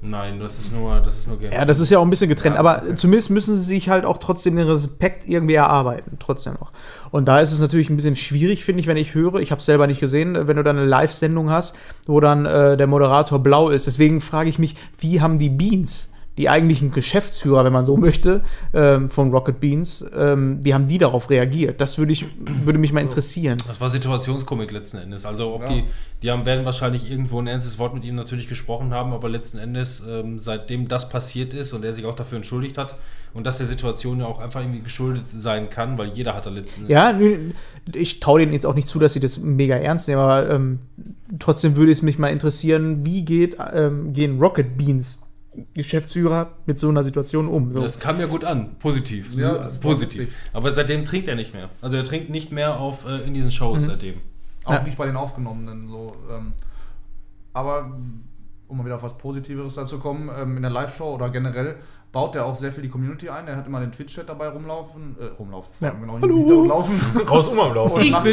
Nein, das ist nur, das ist nur Game. ja, das ist ja auch ein bisschen getrennt, Ja, aber okay. zumindest müssen sie sich halt auch trotzdem den Respekt irgendwie erarbeiten, trotzdem noch. Und da ist es natürlich ein bisschen schwierig, finde ich, wenn ich höre, ich habe es selber nicht gesehen, wenn du dann eine Live-Sendung hast, wo dann äh, der Moderator blau ist. Deswegen frage ich mich, wie haben die Beans, die eigentlichen Geschäftsführer, wenn man so möchte, ähm, von Rocket Beans, ähm, wie haben die darauf reagiert? Das würde ich, würde mich mal interessieren. Das war Situationskomik letzten Endes. Also ob Ja. die, die haben, werden wahrscheinlich irgendwo ein ernstes Wort mit ihm natürlich gesprochen haben, aber letzten Endes, ähm, seitdem das passiert ist und er sich auch dafür entschuldigt hat und dass der Situation ja auch einfach irgendwie geschuldet sein kann, weil jeder hat da letzten Endes. Ja, ich traue denen jetzt auch nicht zu, dass sie das mega ernst nehmen, aber ähm, trotzdem würde es mich mal interessieren, wie geht, ähm, gehen Rocket Beans Geschäftsführer mit so einer Situation um? So. Das kam ja gut an, positiv. Ja, So, positiv. Aber seitdem trinkt er nicht mehr. Also er trinkt nicht mehr auf, äh, in diesen Mhm. Shows seitdem. Auch Ja. nicht bei den Aufgenommenen. So, ähm, aber um mal wieder auf was Positiveres dazu zu kommen, ähm, in der Live-Show oder generell baut er auch sehr viel die Community ein. Er hat immer den Twitch-Chat dabei rumlaufen, äh, rumlaufen, Ja. genau, Hallo. Hallo. laufen. Raus um am Laufen. Und macht,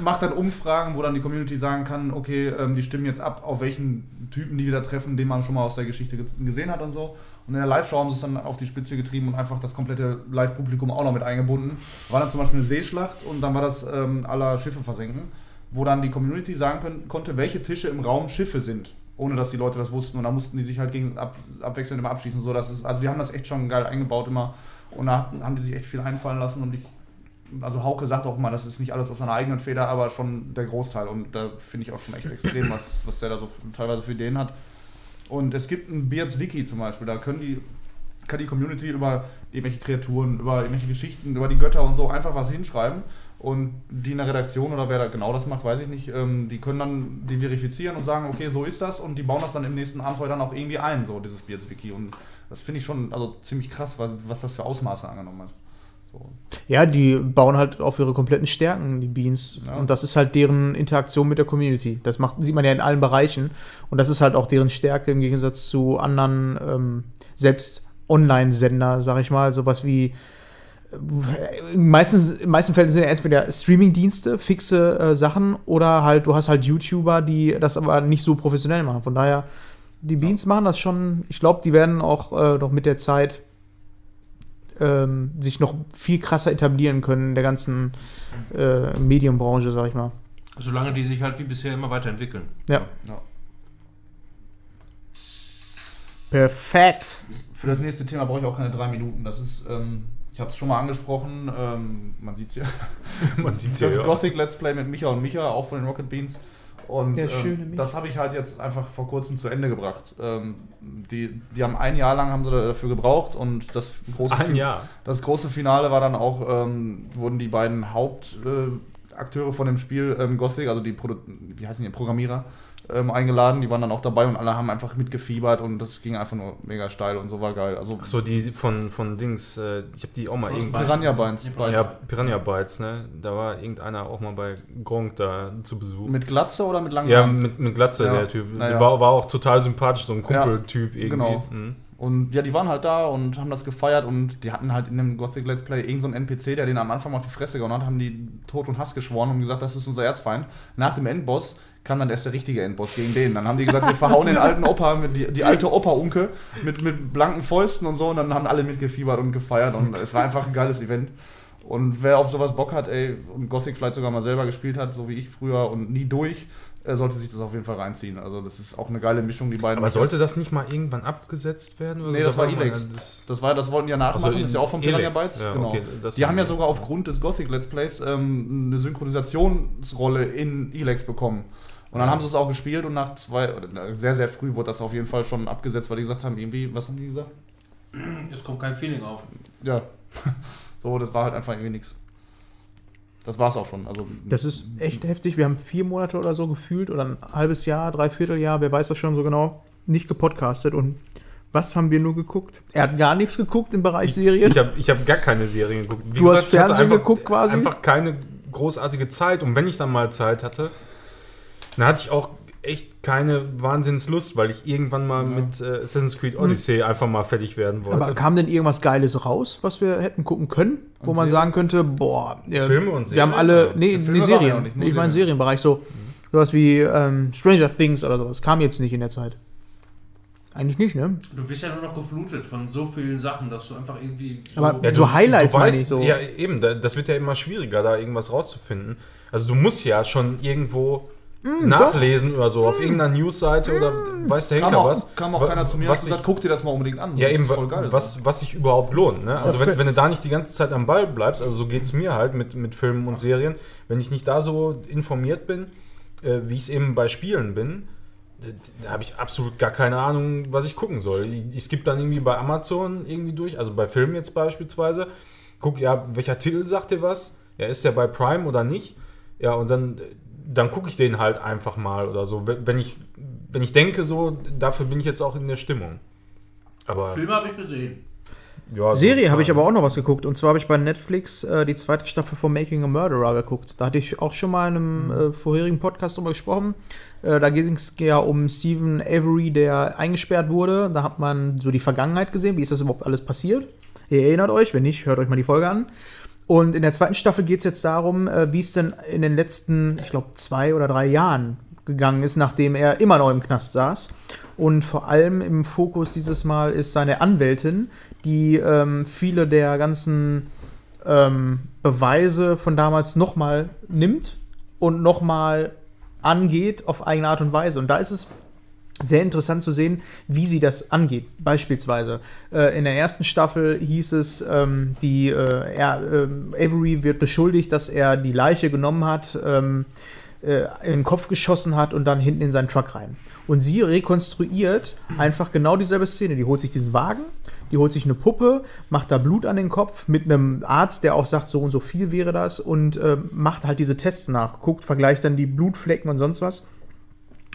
macht dann Umfragen, wo dann die Community sagen kann, okay, ähm, die stimmen jetzt ab, auf welchen Typen die wieder treffen, den man schon mal aus der Geschichte ge gesehen hat und so. Und in der Live-Show haben sie es dann auf die Spitze getrieben und einfach das komplette Live-Publikum auch noch mit eingebunden. War dann zum Beispiel eine Seeschlacht und dann war das ähm, aller Schiffe versenken, wo dann die Community sagen können, konnte, welche Tische im Raum Schiffe sind. Ohne dass die Leute das wussten und dann mussten die sich halt gegen ab, abwechselnd immer abschießen. So, das ist, also die haben das echt schon geil eingebaut immer und da haben die sich echt viel einfallen lassen und ich also Hauke sagt auch immer, das ist nicht alles aus seiner eigenen Feder, aber schon der Großteil. Und da finde ich auch schon echt extrem, was, was der da so teilweise für Ideen hat. Und es gibt ein Beards Wiki zum Beispiel, da können die, kann die Community über irgendwelche Kreaturen, über irgendwelche Geschichten, über die Götter und so einfach was hinschreiben. Und die in der Redaktion oder wer da genau das macht, weiß ich nicht, ähm, die können dann die verifizieren und sagen, okay, so ist das und die bauen das dann im nächsten Abenteuer dann auch irgendwie ein, so dieses Beards Wiki. Und das finde ich schon also ziemlich krass, was, was das für Ausmaße angenommen hat. So. Ja, die bauen halt auf ihre kompletten Stärken, die Beans. Ja. Und das ist halt deren Interaktion mit der Community. Das macht, sieht man ja in allen Bereichen. Und das ist halt auch deren Stärke im Gegensatz zu anderen, ähm, selbst Online-Sender, sag ich mal, sowas wie. Meistens, in den meisten Fällen sind ja entweder Streaming-Dienste, fixe äh, Sachen, oder halt, du hast halt YouTuber, die das aber nicht so professionell machen. Von daher, die Beans machen das schon. Ich glaube, die werden auch äh, noch mit der Zeit ähm, sich noch viel krasser etablieren können in der ganzen äh, Medienbranche, sag ich mal. Solange die sich halt wie bisher immer weiterentwickeln. Ja. Ja. Perfekt. Für das nächste Thema brauche ich auch keine drei Minuten. Das ist, ähm, ich habe es schon mal angesprochen, ähm, man sieht es ja. Man sieht ja. Das ja. Gothic Let's Play mit Micha und Micha, auch von den Rocket Beans. Und Der schöne ähm, Micha. das habe ich halt jetzt einfach vor kurzem zu Ende gebracht. Ähm, die, die haben ein Jahr lang haben sie dafür gebraucht und das große, Ein Jahr. das große Finale war dann auch, ähm, wurden die beiden Hauptakteure äh, von dem Spiel ähm, Gothic, also die Produ wie heißen die Programmierer, ähm, eingeladen, die waren dann auch dabei und alle haben einfach mitgefiebert und das ging einfach nur mega steil und so war geil. Also Ach so, die von, von Dings, äh, ich habe die auch mal irgendwie. Piranha Bytes. Ja, Piranha Bytes, ne? Da war irgendeiner auch mal bei Gronk da zu Besuch. Mit Glatze oder mit langen ja, mit, mit Glatze, Ja. der Typ. Na Der ja. war, war auch total sympathisch, so ein Ja, Kumpeltyp irgendwie. genau. Mhm. Und ja, die waren halt da und haben das gefeiert und die hatten halt in dem Gothic Let's Play irgendeinen so einen NPC, der den am Anfang auf die Fresse gehauen hat, haben die Tod und Hass geschworen und gesagt, das ist unser Erzfeind. Nach dem Endboss kam dann erst der richtige Endboss gegen den. Dann haben die gesagt, wir verhauen den alten Opa, mit die, die alte Opa-Unke mit, mit blanken Fäusten und so und dann haben alle mitgefiebert und gefeiert und es war einfach ein geiles Event. Und wer auf sowas Bock hat, ey, und Gothic vielleicht sogar mal selber gespielt hat, so wie ich früher und nie durch, er sollte sich das auf jeden Fall reinziehen. Also das ist auch eine geile Mischung, die beiden. Aber sollte das nicht mal irgendwann abgesetzt werden? Oder Nee, das Da war Elex. das- Das war, das wollten die ja nachmachen, Ach so, ist ja auch von Piranha. Bytes. Ja, genau. okay, das die haben ja sogar aufgrund des Gothic Let's Plays ähm, eine Synchronisationsrolle in Elex bekommen. Und dann haben sie es auch gespielt und nach zwei, sehr, sehr früh wurde das auf jeden Fall schon abgesetzt, weil die gesagt haben, irgendwie, was haben die gesagt? Es kommt kein Feeling auf. Ja. so, das war halt einfach irgendwie nichts. Das war's auch schon. Also, Das ist echt heftig. Wir haben vier Monate oder so gefühlt oder ein halbes Jahr, dreiviertel Jahr, wer weiß das schon so genau, nicht gepodcastet. Und was haben wir nur geguckt? Er hat gar nichts geguckt im Bereich Serien. Ich habe ich hab gar keine Serien geguckt. Wie Du hast ich hatte Fernsehen einfach, geguckt quasi? Einfach keine großartige Zeit. Und wenn ich dann mal Zeit hatte, dann hatte ich auch echt keine Wahnsinnslust, weil ich irgendwann mal mit äh, Assassin's Creed Odyssey einfach mal fertig werden wollte. Aber kam denn irgendwas Geiles raus, was wir hätten gucken können? Wo man Serien? sagen könnte, boah, ja, Filme und wir haben Serien? alle, Ja. nee, Ja, nee ja Serien, auch nicht, ich meine Serien. Serienbereich, so sowas wie ähm, Stranger Things oder sowas, kam jetzt nicht in der Zeit. Eigentlich nicht, ne? Du wirst ja nur noch geflutet von so vielen Sachen, dass du einfach irgendwie. Aber so, so Highlights meine ich weißt, so. Ja, eben, da- das wird ja immer schwieriger, da irgendwas rauszufinden. Also du musst ja schon irgendwo Hm, nachlesen oder so, auf irgendeiner Newsseite oder weiß der Henker was. kam auch keiner zu mir und gesagt, ich- guck dir das mal unbedingt an. Ja, das eben, ist voll geil. was, was sich überhaupt lohnt. Ne? Also, Ja, wenn, wenn du da nicht die ganze Zeit am Ball bleibst, also so geht es mir halt mit, mit Filmen und Serien, wenn ich nicht da so informiert bin, äh, wie ich es eben bei Spielen bin, da, da habe ich absolut gar keine Ahnung, was ich gucken soll. Ich, ich skippe dann irgendwie bei Amazon irgendwie durch, also bei Filmen jetzt beispielsweise, guck, ja, welcher Titel sagt dir was? Ja, ist der bei Prime oder nicht? Ja, und dann, dann gucke ich den halt einfach mal oder so. Wenn ich, wenn ich denke, so, dafür bin ich jetzt auch in der Stimmung. Aber Filme habe ich gesehen. ja, Serie so, habe ich aber auch noch was geguckt. Und zwar habe ich bei Netflix äh, die zweite Staffel von Making a Murderer geguckt. Da hatte ich auch schon mal in einem äh, vorherigen Podcast drüber gesprochen. Äh, da ging es ja um Stephen Avery, der eingesperrt wurde. Da hat man so die Vergangenheit gesehen. Wie ist das überhaupt alles passiert? Ihr erinnert euch, wenn nicht, hört euch mal die Folge an. Und in der zweiten Staffel geht es jetzt darum, äh, wie es denn in den letzten, ich glaube, zwei oder drei Jahren gegangen ist, nachdem er immer noch im Knast saß. Und vor allem im Fokus dieses Mal ist seine Anwältin, die ähm, viele der ganzen ähm, Beweise von damals nochmal nimmt und nochmal angeht auf eigene Art und Weise. Und da ist es sehr interessant zu sehen, wie sie das angeht. Beispielsweise äh, in der ersten Staffel hieß es, ähm, die, äh, er, ähm, Avery wird beschuldigt, dass er die Leiche genommen hat, ähm, äh, in den Kopf geschossen hat und dann hinten in seinen Truck rein. Und sie rekonstruiert einfach genau dieselbe Szene. Die holt sich diesen Wagen, die holt sich eine Puppe, macht da Blut an den Kopf mit einem Arzt, der auch sagt, so und so viel wäre das und äh, macht halt diese Tests nach, guckt, vergleicht dann die Blutflecken und sonst was.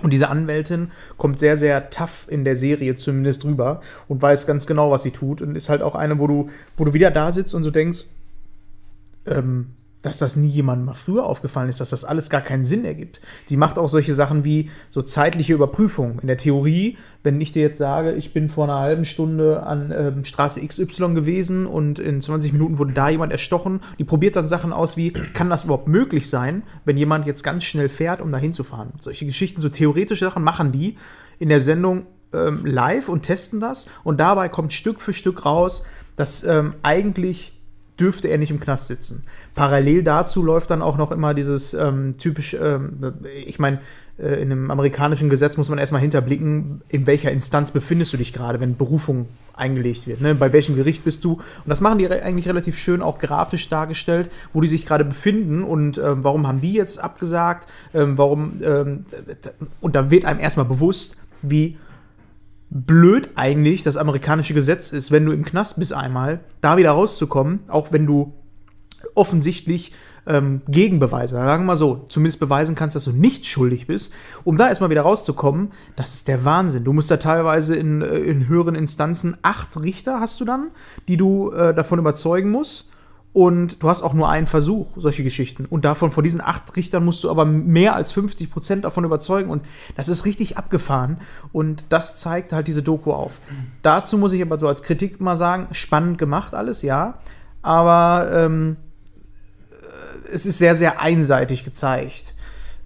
Und diese Anwältin kommt sehr, sehr tough in der Serie zumindest rüber und weiß ganz genau, was sie tut. Und ist halt auch eine, wo du, wo du wieder da sitzt und so denkst, ähm, dass das nie jemandem mal früher aufgefallen ist, dass das alles gar keinen Sinn ergibt. Sie macht auch solche Sachen wie so zeitliche Überprüfung. In der Theorie, wenn ich dir jetzt sage, ich bin vor einer halben Stunde an ähm, Straße XY gewesen und in 20 Minuten wurde da jemand erstochen, die probiert dann Sachen aus wie, kann das überhaupt möglich sein, wenn jemand jetzt ganz schnell fährt, um da hinzufahren? Solche Geschichten, so theoretische Sachen machen die in der Sendung ähm, live und testen das und dabei kommt Stück für Stück raus, dass ähm, eigentlich dürfte er nicht im Knast sitzen. Parallel dazu läuft dann auch noch immer dieses ähm, typisch, ähm, ich meine, äh, in einem amerikanischen Gesetz muss man erstmal hinterblicken, in welcher Instanz befindest du dich gerade, wenn Berufung eingelegt wird. Ne? Bei welchem Gericht bist du? Und das machen die re eigentlich relativ schön auch grafisch dargestellt, wo die sich gerade befinden und ähm, warum haben die jetzt abgesagt, ähm, warum, ähm, und da wird einem erstmal bewusst, wie blöd eigentlich das amerikanische Gesetz ist, wenn du im Knast bist einmal, da wieder rauszukommen, auch wenn du offensichtlich ähm, Gegenbeweise. Sagen wir mal so, zumindest beweisen kannst, dass du nicht schuldig bist. Um da erstmal wieder rauszukommen, das ist der Wahnsinn. Du musst da teilweise in, äh, in höheren Instanzen acht Richter hast du dann, die du äh, davon überzeugen musst. Und du hast auch nur einen Versuch, solche Geschichten. Und davon, von diesen acht Richtern musst du aber mehr als 50 Prozent davon überzeugen. Und das ist richtig abgefahren. Und das zeigt halt diese Doku auf. Dazu muss ich aber so als Kritik mal sagen, spannend gemacht alles, ja. Aber ähm, äh, es ist sehr, sehr einseitig gezeigt.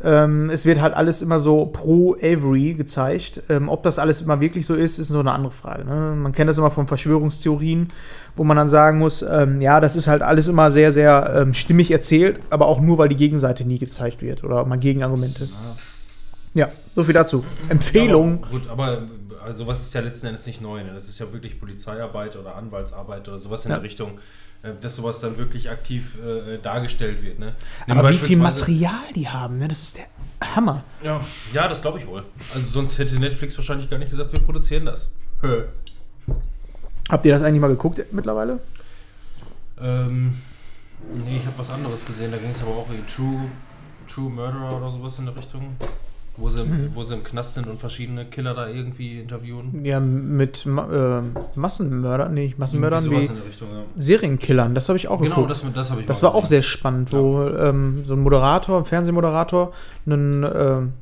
Ähm, es wird halt alles immer so pro Avery gezeigt. Ähm, ob das alles immer wirklich so ist, ist so eine andere Frage. Ne? Man kennt das immer von Verschwörungstheorien, wo man dann sagen muss, ähm, ja, das ist halt alles immer sehr, sehr ähm, stimmig erzählt, aber auch nur, weil die Gegenseite nie gezeigt wird oder mal Gegenargumente. Ja, so viel dazu. Empfehlung. Aber, gut, aber also was ist ja letzten Endes nicht neu. Ne? Das ist ja wirklich Polizeiarbeit oder Anwaltsarbeit oder sowas in Ja. der Richtung, dass sowas dann wirklich aktiv äh, dargestellt wird. Ne? Nimm aber wie viel Material die haben, ne? das ist der Hammer. Ja, ja das glaube ich wohl. Also sonst hätte Netflix wahrscheinlich gar nicht gesagt, wir produzieren das. Hö. Habt ihr das eigentlich mal geguckt mittlerweile? Ähm, nee, ich habe was anderes gesehen. Da ging es aber auch wie True, True Murderer oder sowas in der Richtung. Wo sie, Mhm. wo sie im Knast sind und verschiedene Killer da irgendwie interviewen. Ja, mit Ma äh, Massenmördern, nee, nicht Massenmördern, wie Richtung, ja. Serienkillern, das habe ich auch Genau, geguckt. das, das habe ich Das war auch gesehen. sehr spannend, wo ähm, so ein Moderator, ein Fernsehmoderator, einen, einen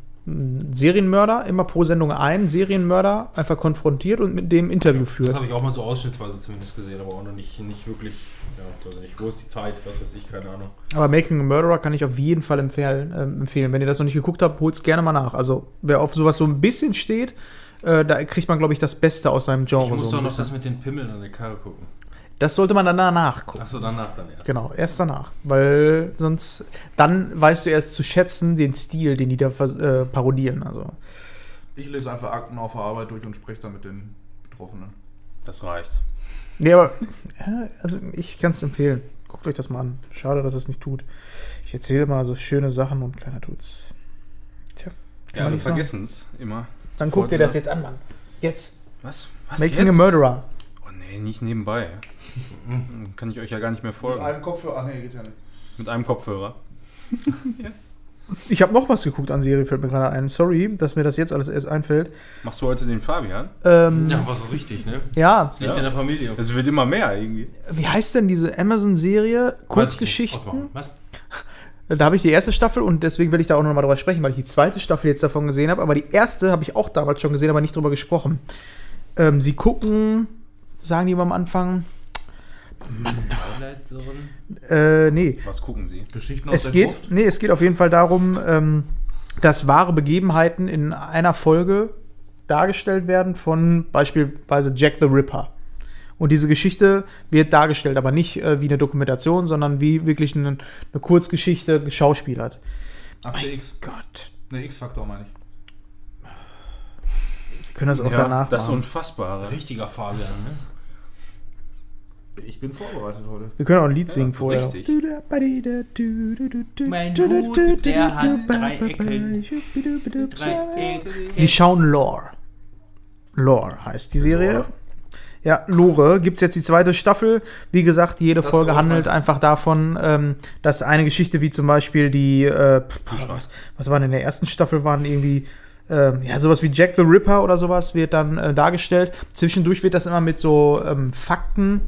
Serienmörder, immer pro Sendung einen Serienmörder einfach konfrontiert und mit dem Interview Das führt. habe ich auch mal so ausschnittsweise zumindest gesehen, aber auch noch nicht, nicht wirklich, ja, ich nicht, wo ist die Zeit, was weiß ich, keine Ahnung. Aber Making a Murderer kann ich auf jeden Fall empfehlen. Ähm, empfehlen. Wenn ihr das noch nicht geguckt habt, holt es gerne mal nach. Also, wer auf sowas so ein bisschen steht, äh, da kriegt man, glaube ich, das Beste aus seinem Genre. Ich muss so doch noch bisschen. das mit den Pimmeln an der Karre gucken. Das sollte man dann danach gucken. Achso, danach dann erst. Genau, erst danach. Weil sonst, dann weißt du erst zu schätzen den Stil, den die da äh, parodieren. Also, Ich lese einfach Akten auf der Arbeit durch und spreche dann mit den Betroffenen. Das reicht. nee, aber, ja, also ich kann es empfehlen. Guckt euch das mal an. Schade, dass es nicht tut. Ich erzähle mal so schöne Sachen und keiner tut's. Tja, Ja, vergessen es immer. Dann Sofort guckt ihr das jetzt an, Mann. Jetzt. Was? Was Making jetzt? a Murderer. Nee, nicht nebenbei. Dann Kann ich euch ja gar nicht mehr Mit folgen. einem Kopfhörer. Ah, nee, geht ja nicht. Mit einem Kopfhörer. Ich habe noch was geguckt an Serie, fällt mir gerade ein. Sorry, dass mir das jetzt alles erst einfällt. Machst du heute den Fabian? Ähm, Ja, ja. aber so richtig, ne? Liegt in der Familie. Es wird immer mehr irgendwie. wie heißt denn diese Amazon-Serie? Kurzgeschichten? Was? Da habe ich die erste Staffel und deswegen will ich da auch noch mal drüber sprechen, weil ich die zweite Staffel jetzt davon gesehen habe. Aber die erste habe ich auch damals schon gesehen, aber nicht drüber gesprochen. Ähm, sie gucken, sagen die immer am Anfang, Zone? äh, nee. Was gucken Sie? Geschichten aus Es der geht, Gruft. nee, es geht auf jeden Fall darum, ähm, dass wahre Begebenheiten in einer Folge dargestellt werden von beispielsweise Jack the Ripper. Und diese Geschichte wird dargestellt, aber nicht äh, wie eine Dokumentation, sondern wie wirklich eine, eine Kurzgeschichte geschauspielert. Akte X. Gott. Ne, X-Faktor meine ich. Wir können das auch danach das machen. Unfassbare. Richtiger Fabian, ne? Ich bin vorbereitet heute. Wir können auch ein Lied singen so vorher. richtig. Mein Hut, der hat drei Ecken. Drei Ecken. Die schauen Lore. Lore heißt die Serie. Lore. Ja, Lore. Gibt es jetzt die zweite Staffel. Wie gesagt, jede Das Folge handelt einfach davon, ähm, dass eine Geschichte wie zum Beispiel die, äh, was, was war denn in der ersten Staffel, waren irgendwie, ähm, ja, sowas wie Jack the Ripper oder sowas wird dann äh, dargestellt. Zwischendurch wird das immer mit so ähm, Fakten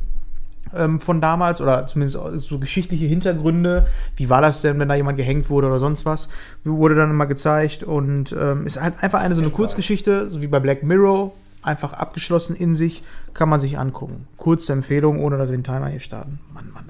ähm, von damals oder zumindest so geschichtliche Hintergründe. Wie war das denn, wenn da jemand gehängt wurde oder sonst was? Wurde dann immer gezeigt und ähm, ist halt einfach eine so eine Kurzgeschichte, so wie bei Black Mirror, einfach abgeschlossen in sich, kann man sich angucken. Kurze Empfehlung, ohne dass wir den Timer hier starten. Mann, Mann, Mann.